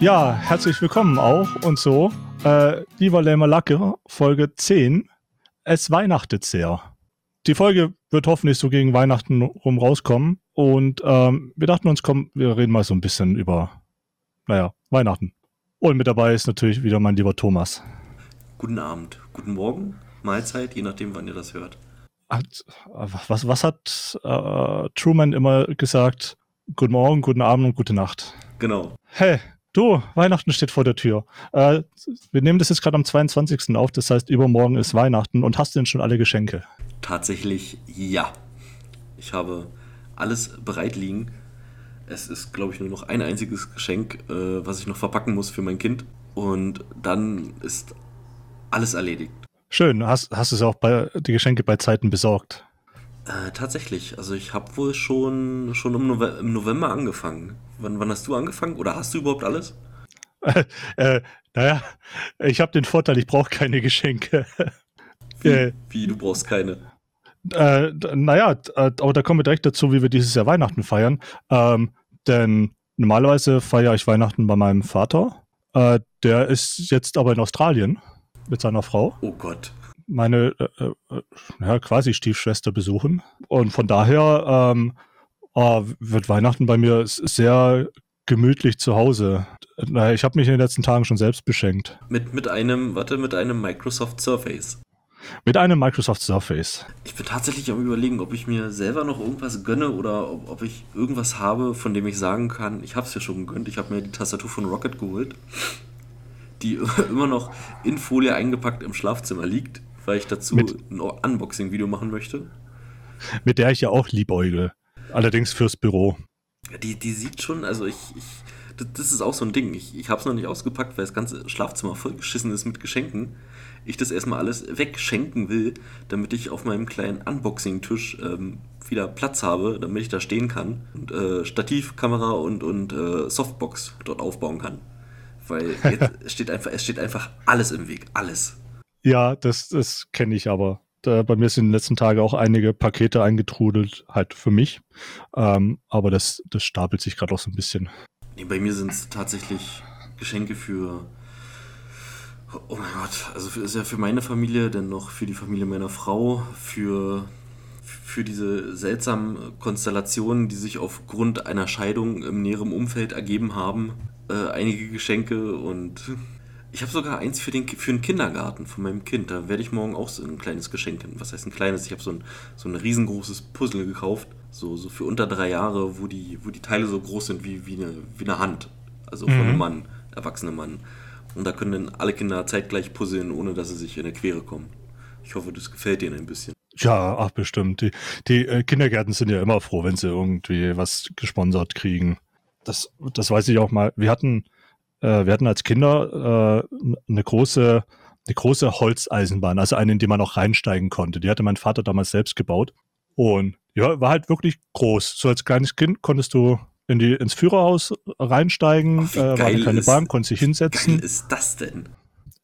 Ja, herzlich willkommen auch und so. Äh, lieber Lämmer Lacke, Folge 10. Es weihnachtet sehr. Die Folge wird hoffentlich so gegen Weihnachten rum rauskommen. Und ähm, wir dachten uns, komm, wir reden mal so ein bisschen über, naja, Weihnachten. Und mit dabei ist natürlich wieder mein lieber Thomas. Guten Abend, guten Morgen, Mahlzeit, je nachdem, wann ihr das hört. Hat, was, was hat äh, Truman immer gesagt? Guten Morgen, guten Abend und gute Nacht. Genau. Hey, du, Weihnachten steht vor der Tür. Äh, wir nehmen das jetzt gerade am 22. auf, das heißt, übermorgen ist Weihnachten und hast du denn schon alle Geschenke? Tatsächlich ja. Ich habe alles bereit liegen. Es ist, glaube ich, nur noch ein einziges Geschenk, äh, was ich noch verpacken muss für mein Kind. Und dann ist alles erledigt. Schön. Hast, hast du es auch bei die Geschenke bei Zeiten besorgt? Äh, tatsächlich. Also ich habe wohl schon, schon im, Nove im November angefangen. Wann, wann, hast du angefangen? Oder hast du überhaupt alles? äh, naja, ich habe den Vorteil, ich brauche keine Geschenke. Wie, äh, wie, du brauchst keine? Äh, naja, äh, aber da kommen wir direkt dazu, wie wir dieses Jahr Weihnachten feiern. Ähm, denn normalerweise feiere ich Weihnachten bei meinem Vater. Äh, der ist jetzt aber in Australien mit seiner Frau. Oh Gott. Meine äh, äh, ja, quasi Stiefschwester besuchen. Und von daher ähm, oh, wird Weihnachten bei mir sehr gemütlich zu Hause. Ich habe mich in den letzten Tagen schon selbst beschenkt. Mit, mit einem, warte, mit einem Microsoft Surface. Mit einem Microsoft Surface. Ich bin tatsächlich am überlegen, ob ich mir selber noch irgendwas gönne oder ob, ob ich irgendwas habe, von dem ich sagen kann, ich habe es ja schon gegönnt. Ich habe mir die Tastatur von Rocket geholt, die immer noch in Folie eingepackt im Schlafzimmer liegt, weil ich dazu mit, ein Unboxing-Video machen möchte. Mit der ich ja auch liebäugle. Allerdings fürs Büro. Die, die sieht schon, also ich, ich das ist auch so ein Ding. Ich, ich habe es noch nicht ausgepackt, weil das ganze Schlafzimmer vollgeschissen ist mit Geschenken ich das erstmal alles wegschenken will, damit ich auf meinem kleinen Unboxing-Tisch ähm, wieder Platz habe, damit ich da stehen kann und äh, Stativ, Kamera und, und äh, Softbox dort aufbauen kann. Weil jetzt steht einfach, es steht einfach alles im Weg. Alles. Ja, das, das kenne ich aber. Da, bei mir sind in den letzten Tagen auch einige Pakete eingetrudelt, halt für mich. Ähm, aber das, das stapelt sich gerade auch so ein bisschen. Nee, bei mir sind es tatsächlich Geschenke für Oh mein Gott, also ist ja für meine Familie, denn noch für die Familie meiner Frau, für, für diese seltsamen Konstellationen, die sich aufgrund einer Scheidung im näheren Umfeld ergeben haben, äh, einige Geschenke und ich habe sogar eins für den, für den Kindergarten von meinem Kind. Da werde ich morgen auch so ein kleines Geschenk. Was heißt ein kleines? Ich habe so ein, so ein riesengroßes Puzzle gekauft, so, so für unter drei Jahre, wo die, wo die Teile so groß sind wie, wie, eine, wie eine Hand. Also von mhm. einem Mann, erwachsenem Mann. Und da können dann alle Kinder zeitgleich puzzeln, ohne dass sie sich in der Quere kommen. Ich hoffe, das gefällt ihnen ein bisschen. Ja, ach bestimmt. Die, die äh, Kindergärten sind ja immer froh, wenn sie irgendwie was gesponsert kriegen. Das, das weiß ich auch mal. Wir hatten, äh, wir hatten als Kinder äh, eine große, eine große Holzeisenbahn, also eine, in die man auch reinsteigen konnte. Die hatte mein Vater damals selbst gebaut. Und ja, war halt wirklich groß. So als kleines Kind konntest du in die, ins Führerhaus reinsteigen, Ach, äh, war eine kleine Bahn, konnte sich hinsetzen. Wie ist das denn?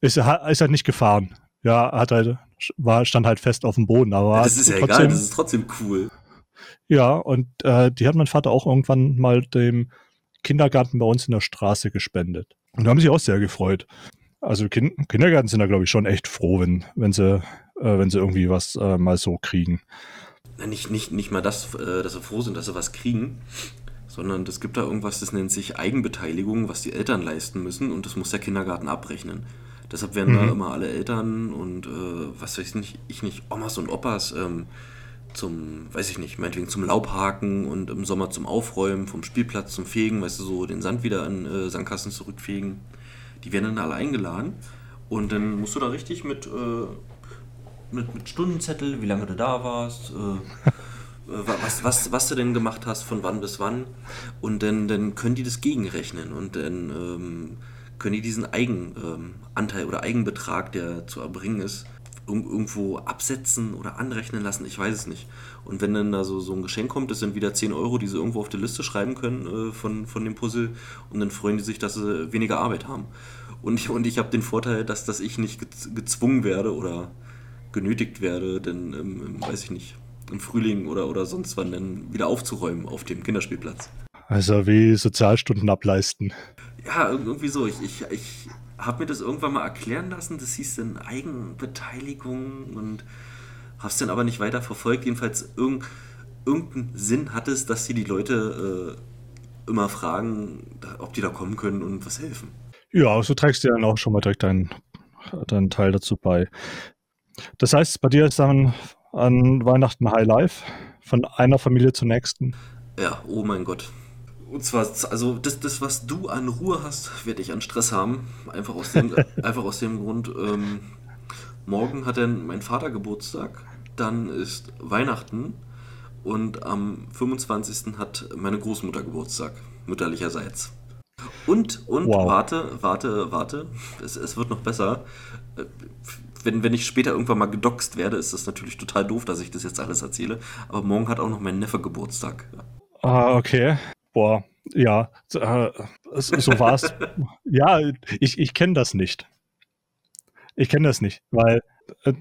Ist, ist halt nicht gefahren. Ja, hat halt, war, stand halt fest auf dem Boden, aber. Das ist ja trotzdem, egal, das ist trotzdem cool. Ja, und äh, die hat mein Vater auch irgendwann mal dem Kindergarten bei uns in der Straße gespendet. Und da haben sich auch sehr gefreut. Also kind, Kindergärten sind da, glaube ich, schon echt froh, wenn, wenn sie, äh, wenn sie irgendwie was äh, mal so kriegen. Nicht, nicht, nicht mal das, äh, dass sie froh sind, dass sie was kriegen, sondern es gibt da irgendwas, das nennt sich Eigenbeteiligung, was die Eltern leisten müssen und das muss der Kindergarten abrechnen. Deshalb werden mhm. da immer alle Eltern und äh, was weiß ich nicht, ich nicht, Omas und Opas ähm, zum, weiß ich nicht, meinetwegen zum Laubhaken und im Sommer zum Aufräumen, vom Spielplatz zum Fegen, weißt du, so den Sand wieder an äh, Sandkasten zurückfegen. Die werden dann alle eingeladen und dann musst du da richtig mit, äh, mit, mit Stundenzettel, wie lange du da warst, äh, was, was, was du denn gemacht hast, von wann bis wann. Und dann, dann können die das gegenrechnen und dann ähm, können die diesen Eigenanteil ähm, oder Eigenbetrag, der zu erbringen ist, irgendwo absetzen oder anrechnen lassen, ich weiß es nicht. Und wenn dann da so, so ein Geschenk kommt, das sind wieder 10 Euro, die sie irgendwo auf die Liste schreiben können äh, von, von dem Puzzle und dann freuen die sich, dass sie weniger Arbeit haben. Und ich, und ich habe den Vorteil, dass, dass ich nicht gezwungen werde oder genötigt werde, denn, ähm, weiß ich nicht, im Frühling oder, oder sonst wann dann wieder aufzuräumen auf dem Kinderspielplatz. Also wie Sozialstunden ableisten. Ja, irgendwie so. Ich, ich, ich habe mir das irgendwann mal erklären lassen. Das hieß dann Eigenbeteiligung und habe es dann aber nicht weiter verfolgt. Jedenfalls irgend, irgendeinen Sinn hat es, dass sie die Leute äh, immer fragen, ob die da kommen können und was helfen. Ja, so trägst du dann auch schon mal direkt deinen, deinen Teil dazu bei. Das heißt, bei dir ist dann an Weihnachten High Life von einer Familie zur nächsten. Ja, oh mein Gott. Und zwar, also das, das, was du an Ruhe hast, werde ich an Stress haben. Einfach aus dem, einfach aus dem Grund, ähm, morgen hat dann mein Vater Geburtstag, dann ist Weihnachten und am 25. hat meine Großmutter Geburtstag, mütterlicherseits. Und, und, wow. warte, warte, warte, es, es wird noch besser. Wenn, wenn ich später irgendwann mal gedoxt werde, ist das natürlich total doof, dass ich das jetzt alles erzähle. Aber morgen hat auch noch mein Neffe Geburtstag. Ah, okay. Boah, ja, äh, so war es. ja, ich, ich kenne das nicht. Ich kenne das nicht, weil äh,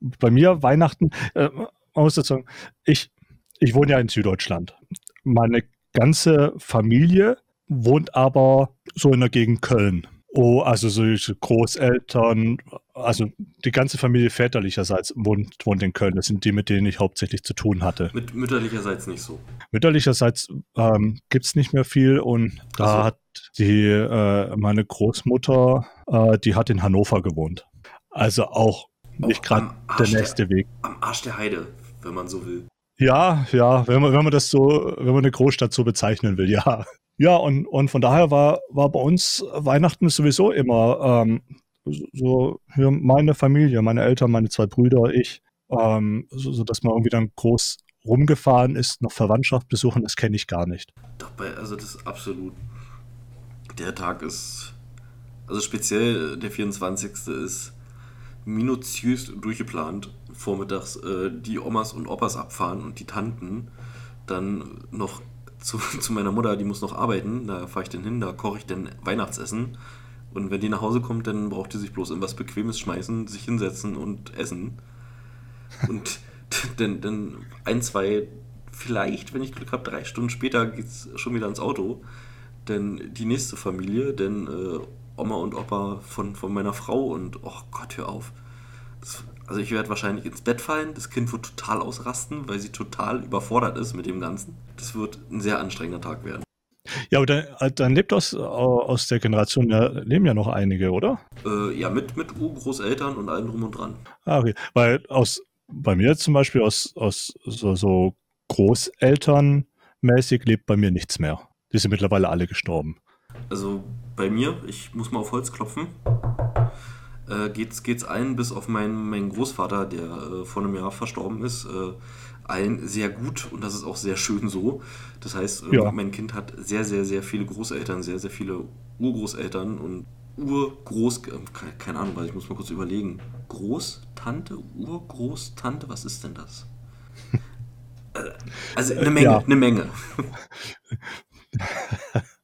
bei mir Weihnachten, äh, man muss dazu sagen, ich, ich wohne ja in Süddeutschland. Meine ganze Familie wohnt aber so in der Gegend Köln. Oh, also solche Großeltern, also die ganze Familie väterlicherseits wohnt, wohnt in Köln. Das sind die, mit denen ich hauptsächlich zu tun hatte. Mit mütterlicherseits nicht so. Mütterlicherseits ähm, gibt es nicht mehr viel und da also. hat die, äh, meine Großmutter, äh, die hat in Hannover gewohnt. Also auch nicht gerade der nächste der, Weg. Am Arsch der Heide, wenn man so will. Ja, ja, wenn man, wenn man das so, wenn man eine Großstadt so bezeichnen will, ja. Ja, und, und von daher war, war bei uns Weihnachten sowieso immer ähm, so hier meine Familie, meine Eltern, meine zwei Brüder, ich, ähm, so, so dass man irgendwie dann groß rumgefahren ist, noch Verwandtschaft besuchen, das kenne ich gar nicht. Doch, bei, also das ist absolut. Der Tag ist, also speziell der 24. ist minutiös durchgeplant. Vormittags äh, die Omas und Opas abfahren und die Tanten dann noch zu, zu meiner Mutter, die muss noch arbeiten, da fahre ich dann hin, da koche ich dann Weihnachtsessen. Und wenn die nach Hause kommt, dann braucht die sich bloß in was Bequemes schmeißen, sich hinsetzen und essen. Und dann, dann ein, zwei, vielleicht, wenn ich Glück habe, drei Stunden später geht es schon wieder ins Auto. Denn die nächste Familie, denn äh, Oma und Opa von, von meiner Frau und, oh Gott, hör auf. Das, also ich werde wahrscheinlich ins Bett fallen, das Kind wird total ausrasten, weil sie total überfordert ist mit dem Ganzen. Das wird ein sehr anstrengender Tag werden. Ja, aber dann, äh, dann lebt aus, aus der Generation, ja, leben ja noch einige, oder? Äh, ja, mit, mit Urgroßeltern und allem drum und dran. Ah, okay. Weil aus, bei mir zum Beispiel aus, aus so, so Großelternmäßig lebt bei mir nichts mehr. Die sind mittlerweile alle gestorben. Also bei mir, ich muss mal auf Holz klopfen, äh, geht's, geht's allen, bis auf meinen, meinen Großvater, der äh, vor einem Jahr verstorben ist, äh, allen sehr gut und das ist auch sehr schön so. Das heißt, äh, ja. mein Kind hat sehr, sehr, sehr viele Großeltern, sehr, sehr viele Urgroßeltern und Urgroß, äh, keine Ahnung, weil ich muss mal kurz überlegen. Großtante, Urgroßtante, was ist denn das? Äh, also eine Menge, ja. eine Menge.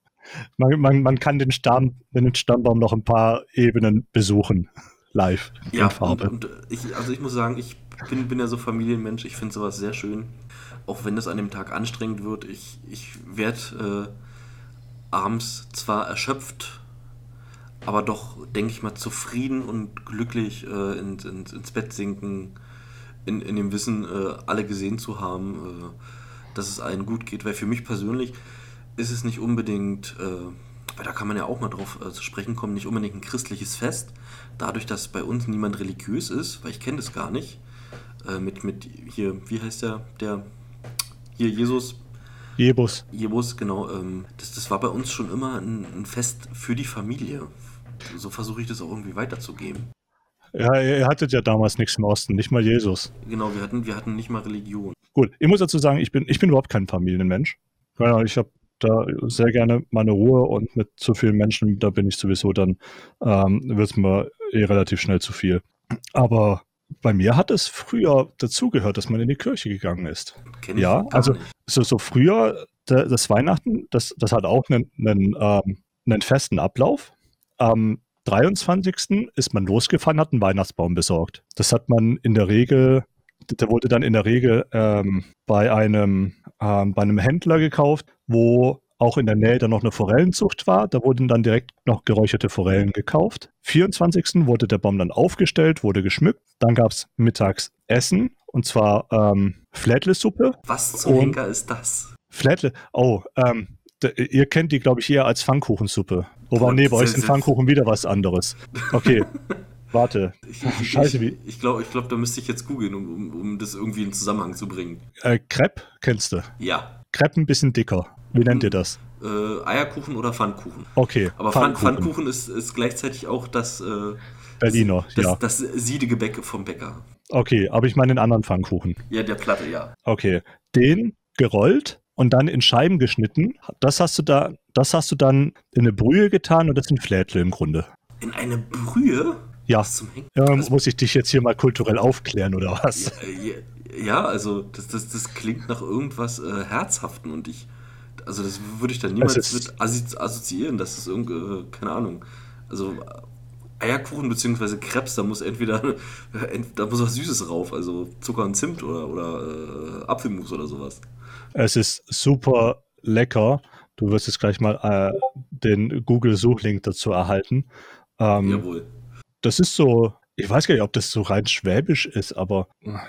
man, man, man kann den, Stamm, den Stammbaum noch ein paar Ebenen besuchen, live. Ja, und, und, ich, also ich muss sagen, ich bin, bin ja so Familienmensch, ich finde sowas sehr schön. Auch wenn es an dem Tag anstrengend wird, ich, ich werde äh, abends zwar erschöpft, aber doch, denke ich mal, zufrieden und glücklich äh, in, in, ins Bett sinken, in, in dem Wissen, äh, alle gesehen zu haben, äh, dass es allen gut geht. Weil für mich persönlich, ist es nicht unbedingt, äh, weil da kann man ja auch mal drauf äh, zu sprechen kommen, nicht unbedingt ein christliches Fest. Dadurch, dass bei uns niemand religiös ist, weil ich kenne das gar nicht, äh, mit, mit hier, wie heißt der, der, hier Jesus. Jebus. Jebus, genau. Ähm, das, das war bei uns schon immer ein, ein Fest für die Familie. So versuche ich das auch irgendwie weiterzugeben. Ja, ihr hattet ja damals nichts im Osten, nicht mal Jesus. Genau, wir hatten, wir hatten nicht mal Religion. Gut, ich muss dazu sagen, ich bin, ich bin überhaupt kein Familienmensch. Ich habe da sehr gerne meine Ruhe und mit zu vielen Menschen, da bin ich sowieso dann, ähm, wird es mir eh relativ schnell zu viel. Aber bei mir hat es früher dazugehört, dass man in die Kirche gegangen ist. Kenn ja, also so, so früher, das Weihnachten, das, das hat auch einen, einen, ähm, einen festen Ablauf. Am 23. ist man losgefahren, hat einen Weihnachtsbaum besorgt. Das hat man in der Regel der wurde dann in der Regel ähm, bei, einem, ähm, bei einem Händler gekauft, wo auch in der Nähe dann noch eine Forellenzucht war. Da wurden dann direkt noch geräucherte Forellen gekauft. 24. wurde der Baum dann aufgestellt, wurde geschmückt. Dann gab es mittags Essen und zwar ähm, Flädle-Suppe. Was zum Henker ist das? Flädle, oh, ähm, ihr kennt die, glaube ich, eher als Pfannkuchensuppe. Wobei, nee, bei euch sind Pfannkuchen wieder was anderes. Okay. Warte. Ich, ich, Scheiße, wie. Ich glaube, ich glaub, da müsste ich jetzt googeln, um, um, um, das irgendwie in Zusammenhang zu bringen. Äh, Crepe kennst du? Ja. Crepe ein bisschen dicker. Wie nennt ihr das? Äh, Eierkuchen oder Pfannkuchen. Okay. Aber Pfannkuchen, Pfannkuchen ist, ist gleichzeitig auch das. Äh, Berliner, das, ja. Das, das Siedegebäck vom Bäcker. Okay, aber ich meine den anderen Pfannkuchen. Ja, der Platte, ja. Okay. Den gerollt und dann in Scheiben geschnitten. Das hast du da, das hast du dann in eine Brühe getan und das sind Flädle im Grunde. In eine Brühe? Ja. Ähm, muss ich dich jetzt hier mal kulturell aufklären oder was? Ja, ja, ja also das, das, das klingt nach irgendwas äh, Herzhaften und ich, also das würde ich dann niemals mit assoziieren, dass es irgendwie, äh, keine Ahnung, also Eierkuchen bzw. Krebs, da muss entweder, da muss was Süßes rauf, also Zucker und Zimt oder, oder äh, Apfelmus oder sowas. Es ist super lecker. Du wirst jetzt gleich mal äh, den Google-Suchlink dazu erhalten. Ähm, Jawohl. Das ist so, ich weiß gar nicht, ob das so rein schwäbisch ist, aber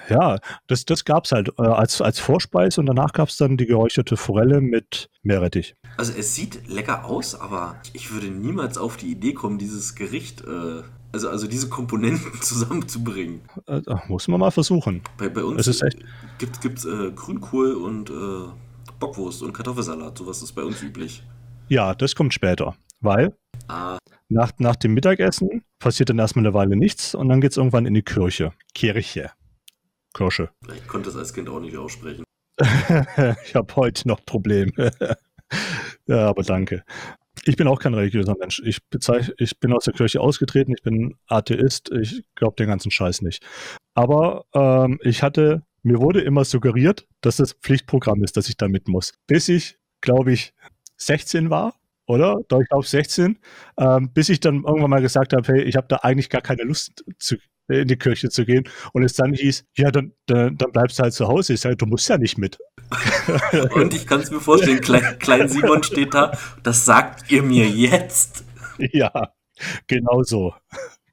ja, das, das gab es halt äh, als, als Vorspeise und danach gab es dann die geräucherte Forelle mit Meerrettich. Also es sieht lecker aus, aber ich würde niemals auf die Idee kommen, dieses Gericht, äh, also, also diese Komponenten zusammenzubringen. Äh, muss man mal versuchen. Bei, bei uns es gibt es äh, Grünkohl und äh, Bockwurst und Kartoffelsalat, sowas ist bei uns üblich. Ja, das kommt später, weil ah. nach, nach dem Mittagessen passiert dann erstmal eine Weile nichts und dann geht es irgendwann in die Kirche. Kirche. Kirche. Ich konnte das als Kind auch nicht aussprechen. ich habe heute noch Probleme. ja, aber danke. Ich bin auch kein religiöser Mensch. Ich, ich bin aus der Kirche ausgetreten, ich bin Atheist, ich glaube den ganzen Scheiß nicht. Aber ähm, ich hatte, mir wurde immer suggeriert, dass das Pflichtprogramm ist, dass ich da mit muss. Bis ich, glaube ich, 16 war oder? Da ich glaube 16, ähm, bis ich dann irgendwann mal gesagt habe, hey, ich habe da eigentlich gar keine Lust zu, in die Kirche zu gehen. Und es dann hieß, ja, dann, dann, dann bleibst du halt zu Hause. Ich sage, du musst ja nicht mit. Und ich kann es mir vorstellen, Klein, Klein Simon steht da, das sagt ihr mir jetzt. Ja, genau so.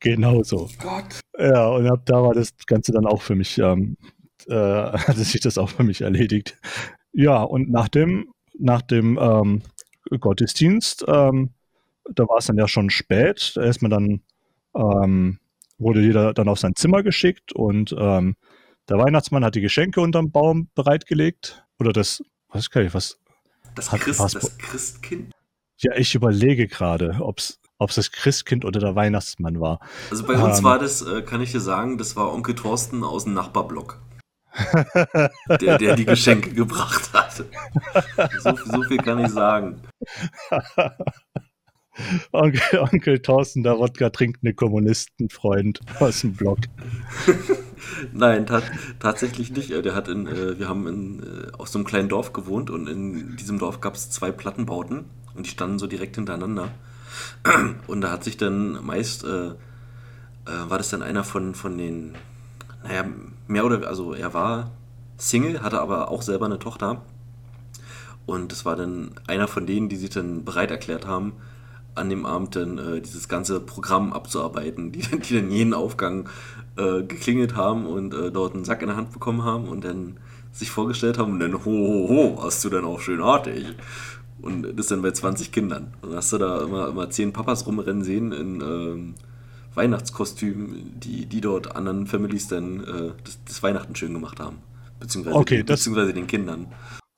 Genau so. Oh Gott. Ja, und ab da war das Ganze dann auch für mich, ähm, äh, hatte sich das auch für mich erledigt. Ja, und nach dem, nach dem ähm, Gottesdienst, ähm, da war es dann ja schon spät, da ist man dann, ähm, wurde jeder dann auf sein Zimmer geschickt und ähm, der Weihnachtsmann hat die Geschenke unterm Baum bereitgelegt. Oder das, was kann ich, was? Das, Christ, das Christkind? Ja, ich überlege gerade, ob es das Christkind oder der Weihnachtsmann war. Also bei uns ähm, war das, äh, kann ich dir sagen, das war Onkel Thorsten aus dem Nachbarblock. der, der die Geschenke gebracht hat. So, so viel kann ich sagen. Onkel, Onkel Thorsten, der Wodka trinkt eine Kommunistenfreund aus dem Blog. Nein, ta tatsächlich nicht. Der hat in, äh, wir haben in, äh, aus so einem kleinen Dorf gewohnt und in diesem Dorf gab es zwei Plattenbauten und die standen so direkt hintereinander. Und da hat sich dann meist, äh, äh, war das dann einer von, von den, naja, mehr oder also er war Single, hatte aber auch selber eine Tochter. Und das war dann einer von denen, die sich dann bereit erklärt haben, an dem Abend dann äh, dieses ganze Programm abzuarbeiten, die, die dann jeden Aufgang äh, geklingelt haben und äh, dort einen Sack in der Hand bekommen haben und dann sich vorgestellt haben und dann, ho, ho, ho, hast du denn auch schön artig. Und das dann bei 20 Kindern. Und dann hast du da immer, immer 10 Papas rumrennen sehen in ähm, Weihnachtskostümen, die, die dort anderen Families dann äh, das, das, Weihnachten schön gemacht haben. Beziehungsweise, okay, den, beziehungsweise den Kindern.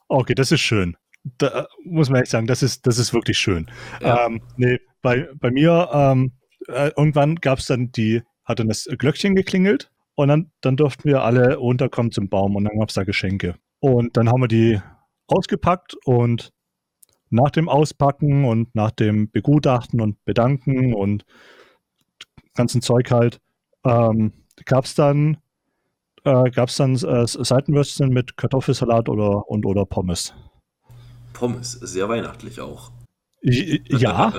Okay, das ist schön da muss man echt sagen, das ist, das ist wirklich schön. Ja. Ähm, nee, bei, bei mir, ähm, äh, irgendwann gab es dann die, hat dann das Glöckchen geklingelt und dann, dann durften wir alle runterkommen zum Baum und dann gab es da Geschenke. Und dann haben wir die ausgepackt und nach dem Auspacken und nach dem Begutachten und Bedanken und ganzen Zeug halt, ähm, gab es dann, äh, gab's dann äh, Seitenwürstchen mit Kartoffelsalat oder, und oder Pommes. Pommes, sehr weihnachtlich auch. Ja,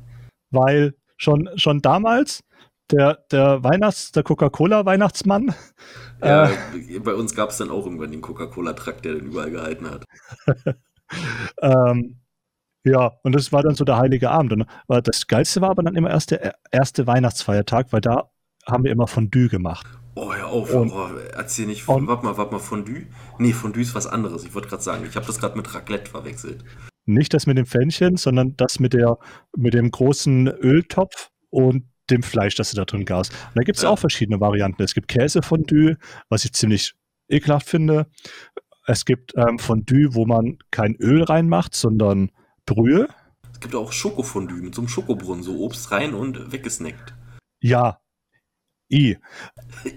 weil schon, schon damals der, der Weihnachts-, der Coca-Cola-Weihnachtsmann. Ja, äh, bei uns gab es dann auch irgendwann den Coca-Cola-Trakt, der den überall gehalten hat. ähm, Ja, und das war dann so der heilige Abend. Und das Geilste war aber dann immer erst der erste Weihnachtsfeiertag, weil da haben wir immer Fondue gemacht. Oh, hör auf, und, oh, erzähl nicht. Und, warte mal, warte mal, Fondue? Nee, Fondue ist was anderes. Ich wollte gerade sagen, ich habe das gerade mit Raclette verwechselt. Nicht das mit dem Pfännchen, sondern das mit, der, mit dem großen Öltopf und dem Fleisch, das du da drin gast. Und da gibt es ja. auch verschiedene Varianten. Es gibt Käsefondue, was ich ziemlich ekelhaft finde. Es gibt ähm, Fondue, wo man kein Öl reinmacht, sondern Brühe. Es gibt auch Schokofondue mit so einem Schokobrunnen, so Obst rein und weggesnackt. Ja. I.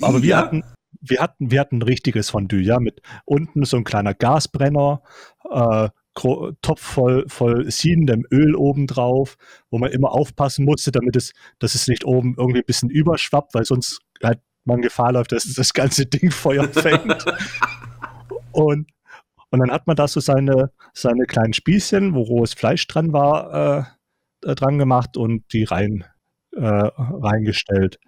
Aber ja. wir hatten, wir hatten, wir hatten ein richtiges Fondue, ja, mit unten so ein kleiner Gasbrenner, äh, Topf voll, voll siedendem Öl obendrauf, wo man immer aufpassen musste, damit es, dass es nicht oben irgendwie ein bisschen überschwappt, weil sonst halt man Gefahr läuft, dass das ganze Ding Feuer fängt. und, und dann hat man da so seine, seine kleinen Spießchen, wo rohes Fleisch dran war, äh, äh dran gemacht und die rein, äh, reingestellt.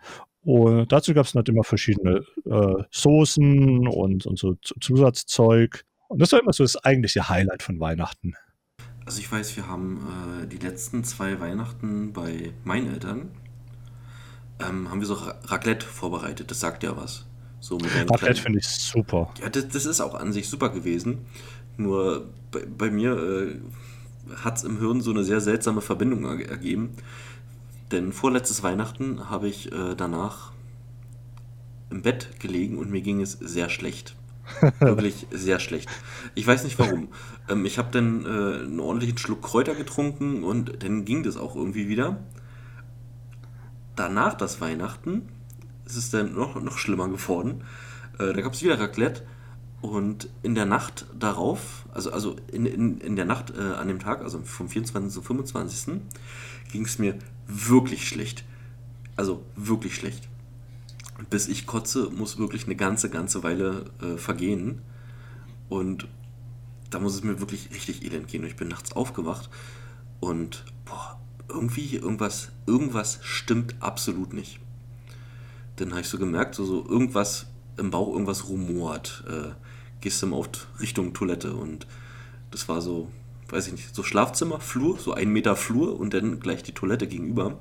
Und dazu gab es halt immer verschiedene äh, Soßen und, und so Zusatzzeug. Und das war immer so das eigentliche Highlight von Weihnachten. Also ich weiß, wir haben äh, die letzten zwei Weihnachten bei meinen Eltern, ähm, haben wir so Raclette vorbereitet. Das sagt ja was. So Raclette finde ich super. Ja, das, das, ist auch an sich super gewesen. Nur bei, bei mir äh, hat es im Hirn so eine sehr seltsame Verbindung ergeben. Denn vorletztes Weihnachten habe ich äh, danach im Bett gelegen und mir ging es sehr schlecht. Wirklich sehr schlecht. Ich weiß nicht warum. Ähm, ich habe dann äh, einen ordentlichen Schluck Kräuter getrunken und dann ging das auch irgendwie wieder. Danach das Weihnachten ist es dann noch, noch schlimmer geworden. Äh, da gab es wieder Raclette und in der Nacht darauf, also, also in, in, in der Nacht äh, an dem Tag, also vom 24. zum 25. ging es mir wirklich schlecht. Also wirklich schlecht bis ich kotze, muss wirklich eine ganze, ganze Weile äh, vergehen. Und da muss es mir wirklich richtig elend gehen. Und ich bin nachts aufgewacht und boah, irgendwie, irgendwas, irgendwas stimmt absolut nicht. Dann habe ich so gemerkt, so, so irgendwas im Bauch, irgendwas rumort. Äh, gehst du mal auf Richtung Toilette und das war so, weiß ich nicht, so Schlafzimmer, Flur, so ein Meter Flur und dann gleich die Toilette gegenüber.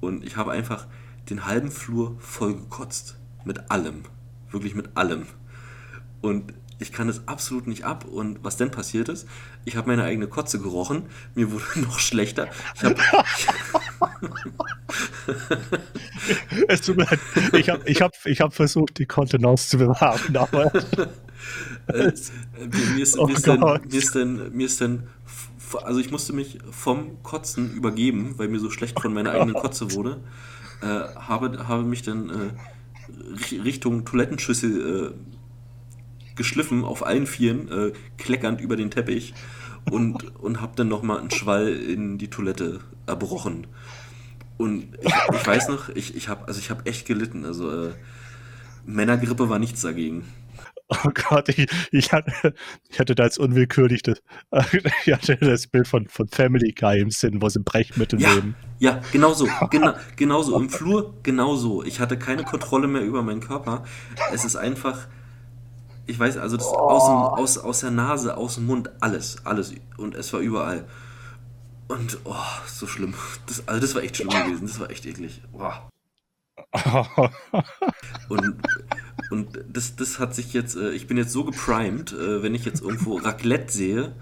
Und ich habe einfach den halben Flur voll gekotzt. Mit allem. Wirklich mit allem. Und ich kann es absolut nicht ab. Und was denn passiert ist, ich habe meine eigene Kotze gerochen. Mir wurde noch schlechter. Ich habe. es tut mir leid. Ich habe ich hab, ich hab versucht, die Kontenance zu bewahren, aber. Äh, mir, ist, oh mir, ist dann, mir, ist dann, mir ist dann. Also, ich musste mich vom Kotzen übergeben, weil mir so schlecht von meiner eigenen Kotze wurde äh, habe, habe mich dann äh, Richtung Toilettenschüssel äh, geschliffen, auf allen Vieren, äh, kleckernd über den Teppich und, und habe dann nochmal einen Schwall in die Toilette erbrochen. Und ich, ich weiß noch, ich, ich habe also hab echt gelitten. Also äh, Männergrippe war nichts dagegen. Oh Gott, ich, ich, hatte, ich hatte da jetzt unwillkürlich das, ich hatte das Bild von, von Family Guy im Sinn, wo sie Brechmittel ja, nehmen. Ja, genau so, genau, genau so. Im Flur genau so. Ich hatte keine Kontrolle mehr über meinen Körper. Es ist einfach, ich weiß, also das aus, dem, aus, aus der Nase, aus dem Mund, alles, alles. Und es war überall. Und, oh, so schlimm. Das, also das war echt schlimm gewesen. Das war echt eklig. Oh. und und das, das hat sich jetzt, äh, ich bin jetzt so geprimed, äh, wenn ich jetzt irgendwo Raclette sehe,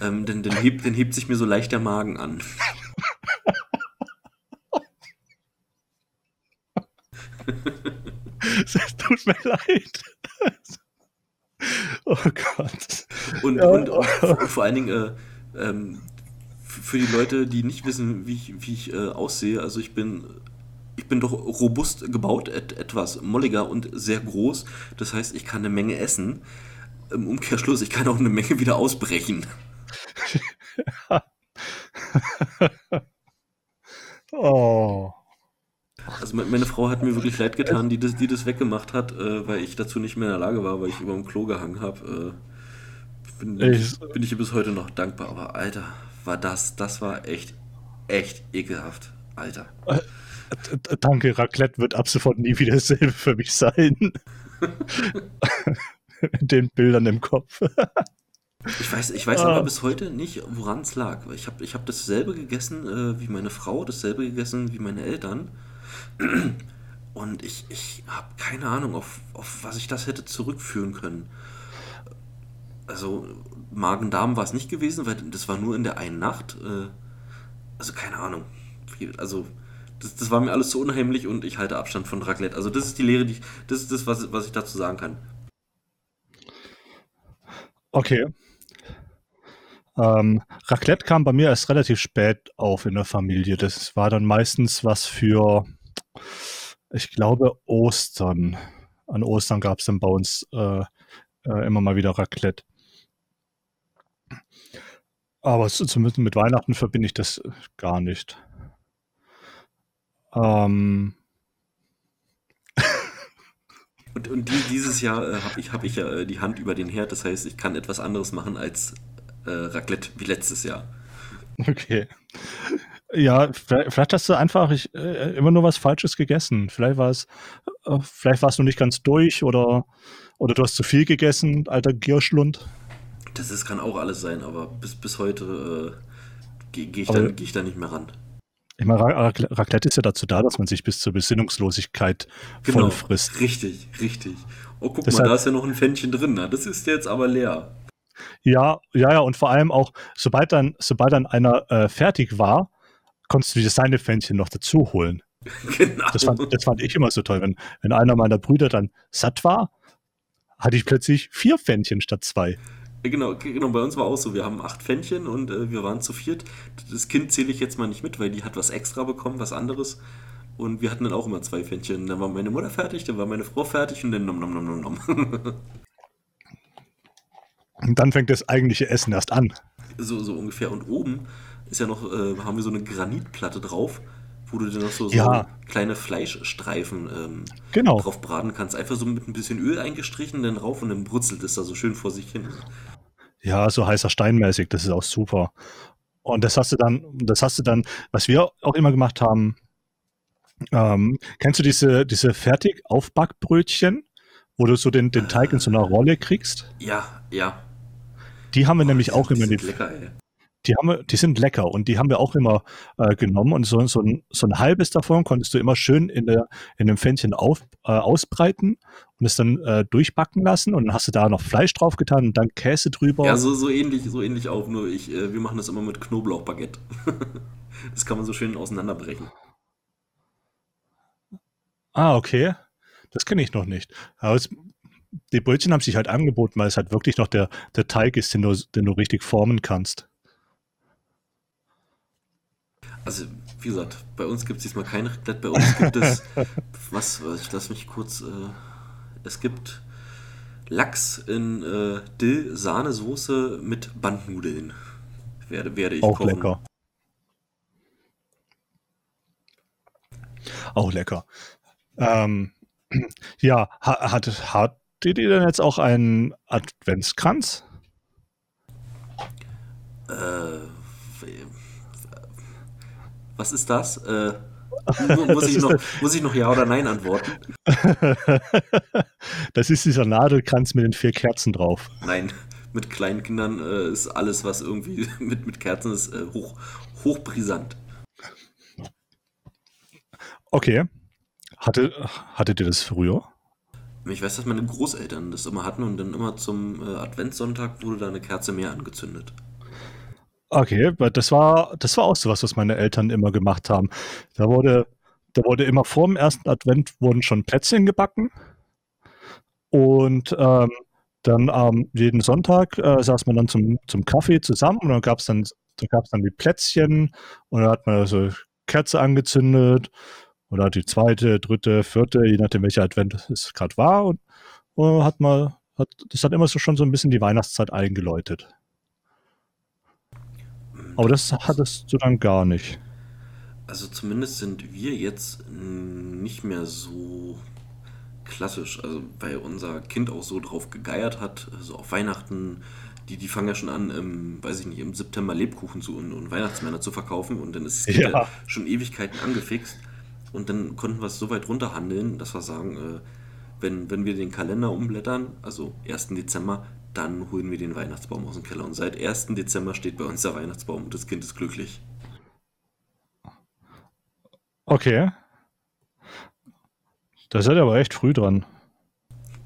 ähm, dann, dann, hebt, dann hebt sich mir so leicht der Magen an. Es tut mir leid. Oh Gott. Und, ja. und, und, vor allen Dingen äh, ähm, für die Leute, die nicht wissen, wie ich, wie ich äh, aussehe, also ich bin ich bin doch robust gebaut, et etwas molliger und sehr groß. Das heißt, ich kann eine Menge essen. Im Umkehrschluss, ich kann auch eine Menge wieder ausbrechen. oh. Also meine Frau hat mir wirklich leid getan, die das, die das weggemacht hat, äh, weil ich dazu nicht mehr in der Lage war, weil ich über dem Klo gehangen habe. Äh, bin, ich, bin ich ihr bis heute noch dankbar. Aber Alter, war das, das war echt, echt ekelhaft. Alter. Danke, Raclette wird ab sofort nie wieder dasselbe für mich sein. Den Bildern im Kopf. Ich weiß, ich weiß Ah. aber bis heute nicht, woran es lag. Ich habe ich hab dasselbe gegessen äh, wie meine Frau, dasselbe gegessen wie meine Eltern. Und ich, ich habe keine Ahnung, auf, auf was ich das hätte zurückführen können. Also Magen-Darm war es nicht gewesen, weil das war nur in der einen Nacht. Äh, also keine Ahnung. Also das, das war mir alles so unheimlich und ich halte Abstand von Raclette. Also das ist die Lehre, die ich, das ist das, was, was ich dazu sagen kann. Okay. Ähm, Raclette kam bei mir erst relativ spät auf in der Familie. Das war dann meistens was für, ich glaube, Ostern. An Ostern gab es dann bei uns äh, äh, immer mal wieder Raclette. Aber zumindest mit Weihnachten verbinde ich das gar nicht. Ähm, Und, und die, dieses Jahr äh, habe ich, hab ich ja äh, die Hand über den Herd, das heißt, ich kann etwas anderes machen als äh, Raclette wie letztes Jahr. Okay. Ja, vielleicht, vielleicht hast du einfach ich, äh, immer nur was Falsches gegessen. Vielleicht war es, äh, vielleicht warst du nicht ganz durch oder, oder du hast zu viel gegessen, alter Gierschlund. Das ist, kann auch alles sein, aber bis, bis heute äh, gehe geh ich, geh ich da nicht mehr ran. Ich meine, Ra- Ra- Raclette ist ja dazu da, dass man sich bis zur Besinnungslosigkeit voll frisst. Genau. Richtig, richtig. Oh, guck Deshalb- mal, da ist ja noch ein Pfännchen drin. Na, das ist jetzt aber leer. Ja, ja, ja, und vor allem auch, sobald dann, sobald dann einer äh, fertig war, konntest du dir seine Pfännchen noch dazu holen. genau. Das fand, das fand ich immer so toll. Wenn, wenn einer meiner Brüder dann satt war, hatte ich plötzlich vier Pfännchen statt zwei. Genau, genau, bei uns war auch so. Wir haben acht Pfännchen und äh, wir waren zu viert. Das Kind zähle ich jetzt mal nicht mit, weil die hat was extra bekommen, was anderes. Und wir hatten dann auch immer zwei Pfännchen. Dann war meine Mutter fertig, dann war meine Frau fertig und dann nom nom nom nom nom. Und dann fängt das eigentliche Essen erst an. so, so ungefähr. Und oben ist ja noch, äh, haben wir so eine Granitplatte drauf, wo du dann noch so, so Ja. kleine Fleischstreifen ähm, Genau. drauf braten kannst. Einfach so mit ein bisschen Öl eingestrichen, dann rauf und dann brutzelt es da so schön vor sich hin. Ja, so heißer Steinmäßig, das ist auch super. Und das hast du dann, das hast du dann, was wir auch immer gemacht haben, ähm, kennst du diese, diese Fertig-Aufbackbrötchen, wo du so den, den Teig in so einer Rolle kriegst? Ja, ja. Die haben wir nämlich Die auch immer in sind lecker, ey. Die, haben wir, die sind lecker und die haben wir auch immer äh, genommen und so, so, ein, so ein halbes davon konntest du immer schön in, der, in dem Pfännchen auf, äh, ausbreiten und es dann äh, durchbacken lassen und dann hast du da noch Fleisch drauf getan und dann Käse drüber. Ja, so, so ähnlich, so ähnlich auch, nur ich, äh, wir machen das immer mit Knoblauchbaguette. das kann man so schön auseinanderbrechen. Ah, okay. Das kenne ich noch nicht. Aber es, die Brötchen haben sich halt angeboten, weil es halt wirklich noch der, der Teig ist, den du, den du richtig formen kannst. Also, wie gesagt, bei uns gibt es diesmal kein Raclette, bei uns gibt es, was, was ich lass mich kurz, äh, es gibt Lachs in äh, Dill-Sahnesoße mit Bandnudeln. Werde, werde ich Auch kochen. lecker. Auch lecker. Ähm, ja, ha- hat, hattet ihr denn jetzt auch einen Adventskranz? Äh, was ist das? Äh, mu- muss, Das ich noch, muss ich noch Ja oder Nein antworten? das ist dieser Nadelkranz mit den vier Kerzen drauf. Nein, mit kleinen Kindern äh, ist alles, was irgendwie mit, mit Kerzen ist, äh, hoch, hochbrisant. Okay. Hatte, hattet ihr das früher? Ich weiß, dass meine Großeltern das immer hatten und dann immer zum äh, Adventssonntag wurde da eine Kerze mehr angezündet. Okay, das war, das war auch so was, was meine Eltern immer gemacht haben. Da wurde, da wurde immer vor dem ersten Advent wurden schon Plätzchen gebacken. Und ähm, dann am jeden Sonntag äh, saß man dann zum, zum Kaffee zusammen und dann gab es dann, da gab's dann die Plätzchen und dann hat man so Kerze angezündet oder die zweite, dritte, vierte, je nachdem welcher Advent es gerade war und, und hat mal, hat, das hat immer so schon so ein bisschen die Weihnachtszeit eingeläutet. Aber das hattest du dann gar nicht. Also zumindest sind wir jetzt nicht mehr so klassisch, also weil unser Kind auch so drauf gegeiert hat, also auf Weihnachten, die, die fangen ja schon an, im, weiß ich nicht, im September Lebkuchen zu und, und Weihnachtsmänner zu verkaufen und dann ist Ja. ja. schon Ewigkeiten angefixt und dann konnten wir es so weit runterhandeln, dass wir sagen, äh, wenn, wenn wir den Kalender umblättern, also 1. Dezember, dann holen wir den Weihnachtsbaum aus dem Keller. Und seit 1. Dezember steht bei uns der Weihnachtsbaum und das Kind ist glücklich. Okay. Da seid ihr aber echt früh dran.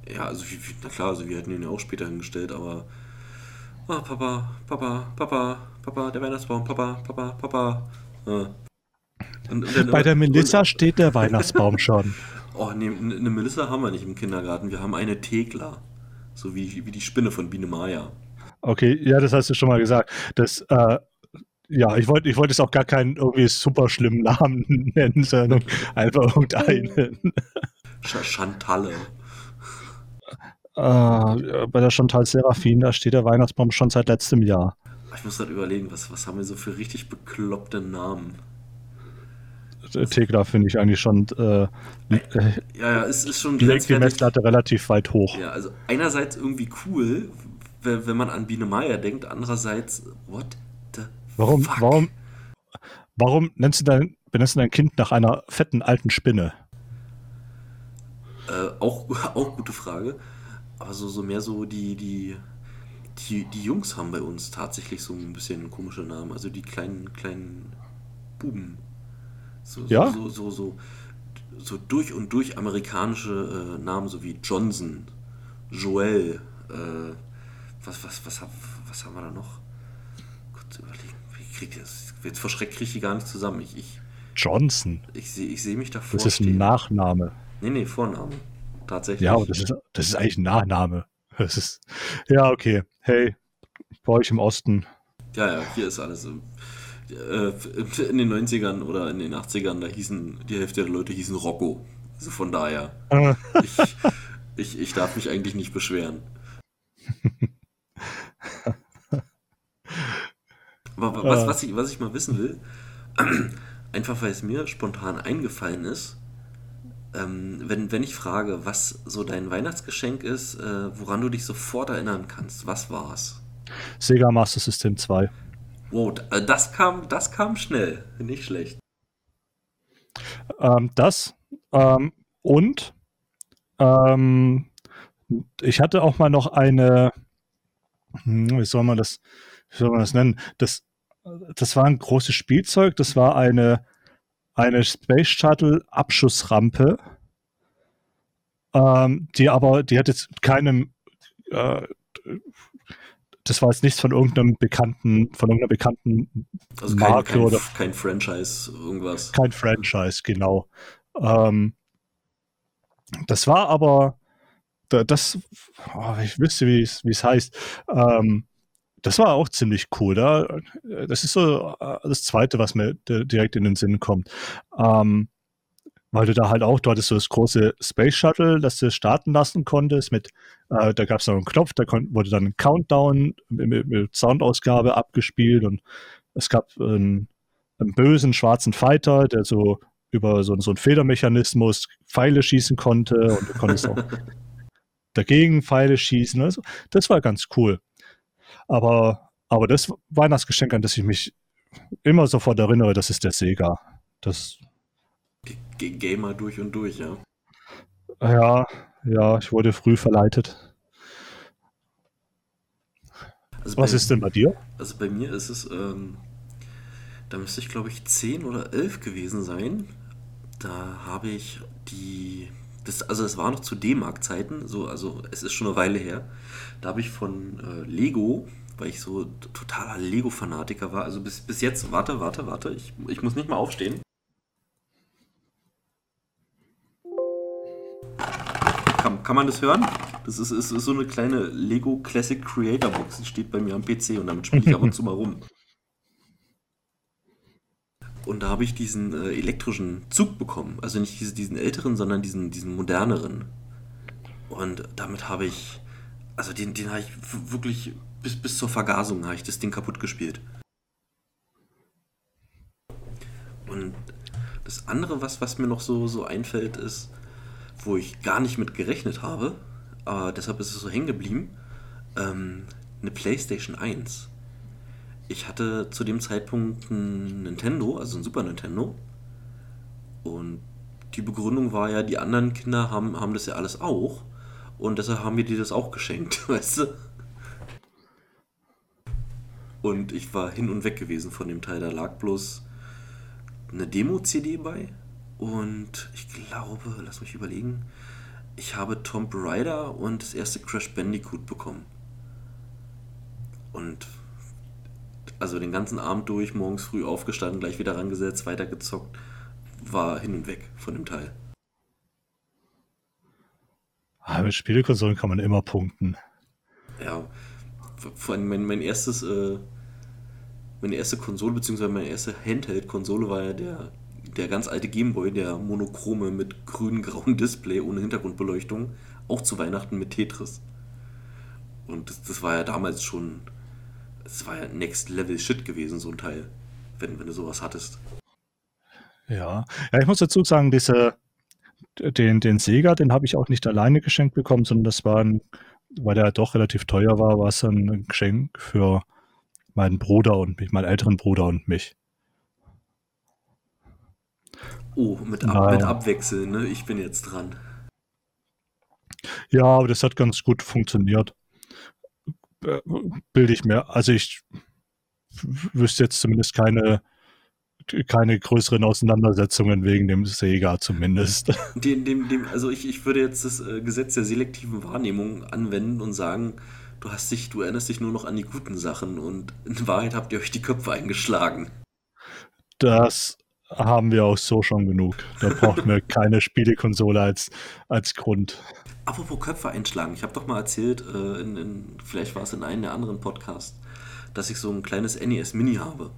Ja, also na klar, also wir hätten ihn ja auch später hingestellt, aber oh, Papa, Papa, Papa, Papa, der Weihnachtsbaum, Papa, Papa, Papa. Ja. Und, und Bei der Melissa und, steht der Weihnachtsbaum schon. Oh, nee, eine Melissa haben wir nicht im Kindergarten. Wir haben eine Thekla. So wie, wie die Spinne von Biene Maya. Okay, ja, das hast du schon mal gesagt. Das, äh, ja, ich wollte ich wollt jetzt auch gar keinen irgendwie super schlimmen Namen nennen, sondern einfach irgendeinen. Chantalle. Äh, bei der Chantal Serafin, da steht der Weihnachtsbaum schon seit letztem Jahr. Ich muss gerade überlegen, was, was haben wir so für richtig bekloppte Namen? Tegla finde ich eigentlich schon. Äh, äh, ja, ja, es ist schon. Legt die Messlatte relativ weit hoch. Ja, also einerseits irgendwie cool, wenn man an Biene Meier denkt, andererseits, what the Warum, fuck? warum, warum nennst du dein, benennst du dein Kind nach einer fetten alten Spinne? Äh, auch, auch gute Frage. Aber so, so mehr so die, die, die, die Jungs haben bei uns tatsächlich so ein bisschen komische Namen. Also die kleinen, kleinen Buben. So, ja? so, so, so, so, durch und durch amerikanische äh, Namen, so wie Johnson, Joel, äh, was, was, was, was haben wir da noch? Kurz überlegen. Wie kriegt das? Jetzt verschreckt kriege ich die gar nicht zusammen. Ich, ich, Johnson. Ich sehe ich seh mich davor. Das ist ein Nachname. Nee, nee, Vorname. Tatsächlich. Ja, aber das ist, das ist eigentlich ein Nachname. Das ist, ja, okay. Hey, bei euch im Osten. Ja, ja, hier ist alles. Äh, in den 90ern oder in den 80ern, da hießen die Hälfte der Leute hießen Rocco. Also von daher, ich, ich, ich darf mich eigentlich nicht beschweren. Aber was, was, ich, was ich mal wissen will, einfach weil es mir spontan eingefallen ist, ähm, wenn, wenn ich frage, was so dein Weihnachtsgeschenk ist, äh, woran du dich sofort erinnern kannst, was war's? Sega Master System 2. Wow, äh, das kam, das kam schnell. Nicht schlecht. Ähm, das ähm, und ähm, ich hatte auch mal noch eine, hm, wie soll man das, wie soll man das nennen? Das, das war ein großes Spielzeug, das war eine, eine Space Shuttle Abschussrampe, ähm, die aber, die hat jetzt keinem äh, das war jetzt nichts von irgendeinem bekannten, von irgendeiner bekannten also kein, Marke kein, oder kein Franchise, irgendwas. Kein Franchise, genau. Ähm, das war aber, das, oh, ich wüsste, wie es heißt. Ähm, das war auch ziemlich cool. Da, das ist so äh, das Zweite, was mir direkt in den Sinn kommt. Ähm, weil du da halt auch, du hattest so das große Space Shuttle, das du starten lassen konntest mit, äh, da gab es noch einen Knopf, da wurde dann ein Countdown mit, mit, Soundausgabe abgespielt und es gab einen, einen, bösen schwarzen Fighter, der so über so, so einen Federmechanismus Pfeile schießen konnte und du konntest auch dagegen Pfeile schießen. Also, das war ganz cool. Aber, aber das Weihnachtsgeschenk, an das ich mich immer sofort erinnere, das ist der Sega. Das Gamer durch und durch, ja. Ja, ja, ich wurde früh verleitet. Also Was bei, ist denn bei dir? Also bei mir ist es, ähm, da müsste ich glaube ich 10 oder 11 gewesen sein. Da habe ich die, das, also es war noch zu D-Mark-Zeiten, so, also es ist schon eine Weile her. Da habe ich von äh, Lego, weil ich so totaler Lego-Fanatiker war, also bis, bis jetzt, warte, warte, warte, ich, ich muss nicht mal aufstehen. Kann, man das hören? Das ist, ist, ist so eine kleine Lego Classic Creator Box. Die steht bei mir am PC und damit spiele ich ab und zu mal rum. Und da habe ich diesen äh, elektrischen Zug bekommen. Also nicht diese, diesen älteren, sondern diesen, diesen moderneren. Und damit habe ich, also den, den habe ich wirklich bis, bis zur Vergasung habe ich das Ding kaputt gespielt. Und das andere, was, was mir noch so, so einfällt, ist, wo ich gar nicht mit gerechnet habe, aber deshalb ist es so hängen geblieben, ähm, eine PlayStation 1. Ich hatte zu dem Zeitpunkt ein Nintendo, also ein Super Nintendo. Und die Begründung war ja, die anderen Kinder haben, haben das ja alles auch. Und deshalb haben wir dir das auch geschenkt, weißt du? Und ich war hin und weg gewesen von dem Teil. Da lag bloß eine Demo-CD bei. Und ich glaube, lass mich überlegen, ich habe Tomb Raider und das erste Crash Bandicoot bekommen. Und also den ganzen Abend durch, morgens früh aufgestanden, gleich wieder rangesetzt, weitergezockt, war hin und weg von dem Teil. Ah, mit Spielekonsolen kann man immer punkten. Ja, vor allem mein, mein erstes, äh, meine erste Konsole, beziehungsweise meine erste Handheld-Konsole war ja der, der ganz alte Gameboy, der monochrome mit grün-grauen Display ohne Hintergrundbeleuchtung, auch zu Weihnachten mit Tetris. Und das, das war ja damals schon, das war ja Next Level Shit gewesen, so ein Teil, wenn, wenn du sowas hattest. Ja, ja ich muss dazu sagen, diese, den, den Sega, den habe ich auch nicht alleine geschenkt bekommen, sondern das war ein, weil der doch relativ teuer war, war es ein Geschenk für meinen Bruder und mich, meinen älteren Bruder und mich. Oh, mit, Ab mit Abwechseln, ne? Ich bin jetzt dran. Ja, aber das hat ganz gut funktioniert. Äh, bilde ich mir. Also ich wüsste jetzt zumindest keine keine größeren Auseinandersetzungen wegen dem Sega zumindest. Dem, dem, dem, also ich, ich würde jetzt das äh, Gesetz der selektiven Wahrnehmung anwenden und sagen, du hast dich, du erinnerst dich nur noch an die guten Sachen und in Wahrheit habt ihr euch die Köpfe eingeschlagen. Das haben wir auch so schon genug. Da brauchen wir keine Spielekonsole als, als Grund. Apropos Köpfe einschlagen, ich habe doch mal erzählt, äh, in, in, vielleicht war es in einem der anderen Podcasts, dass ich so ein kleines NES Mini habe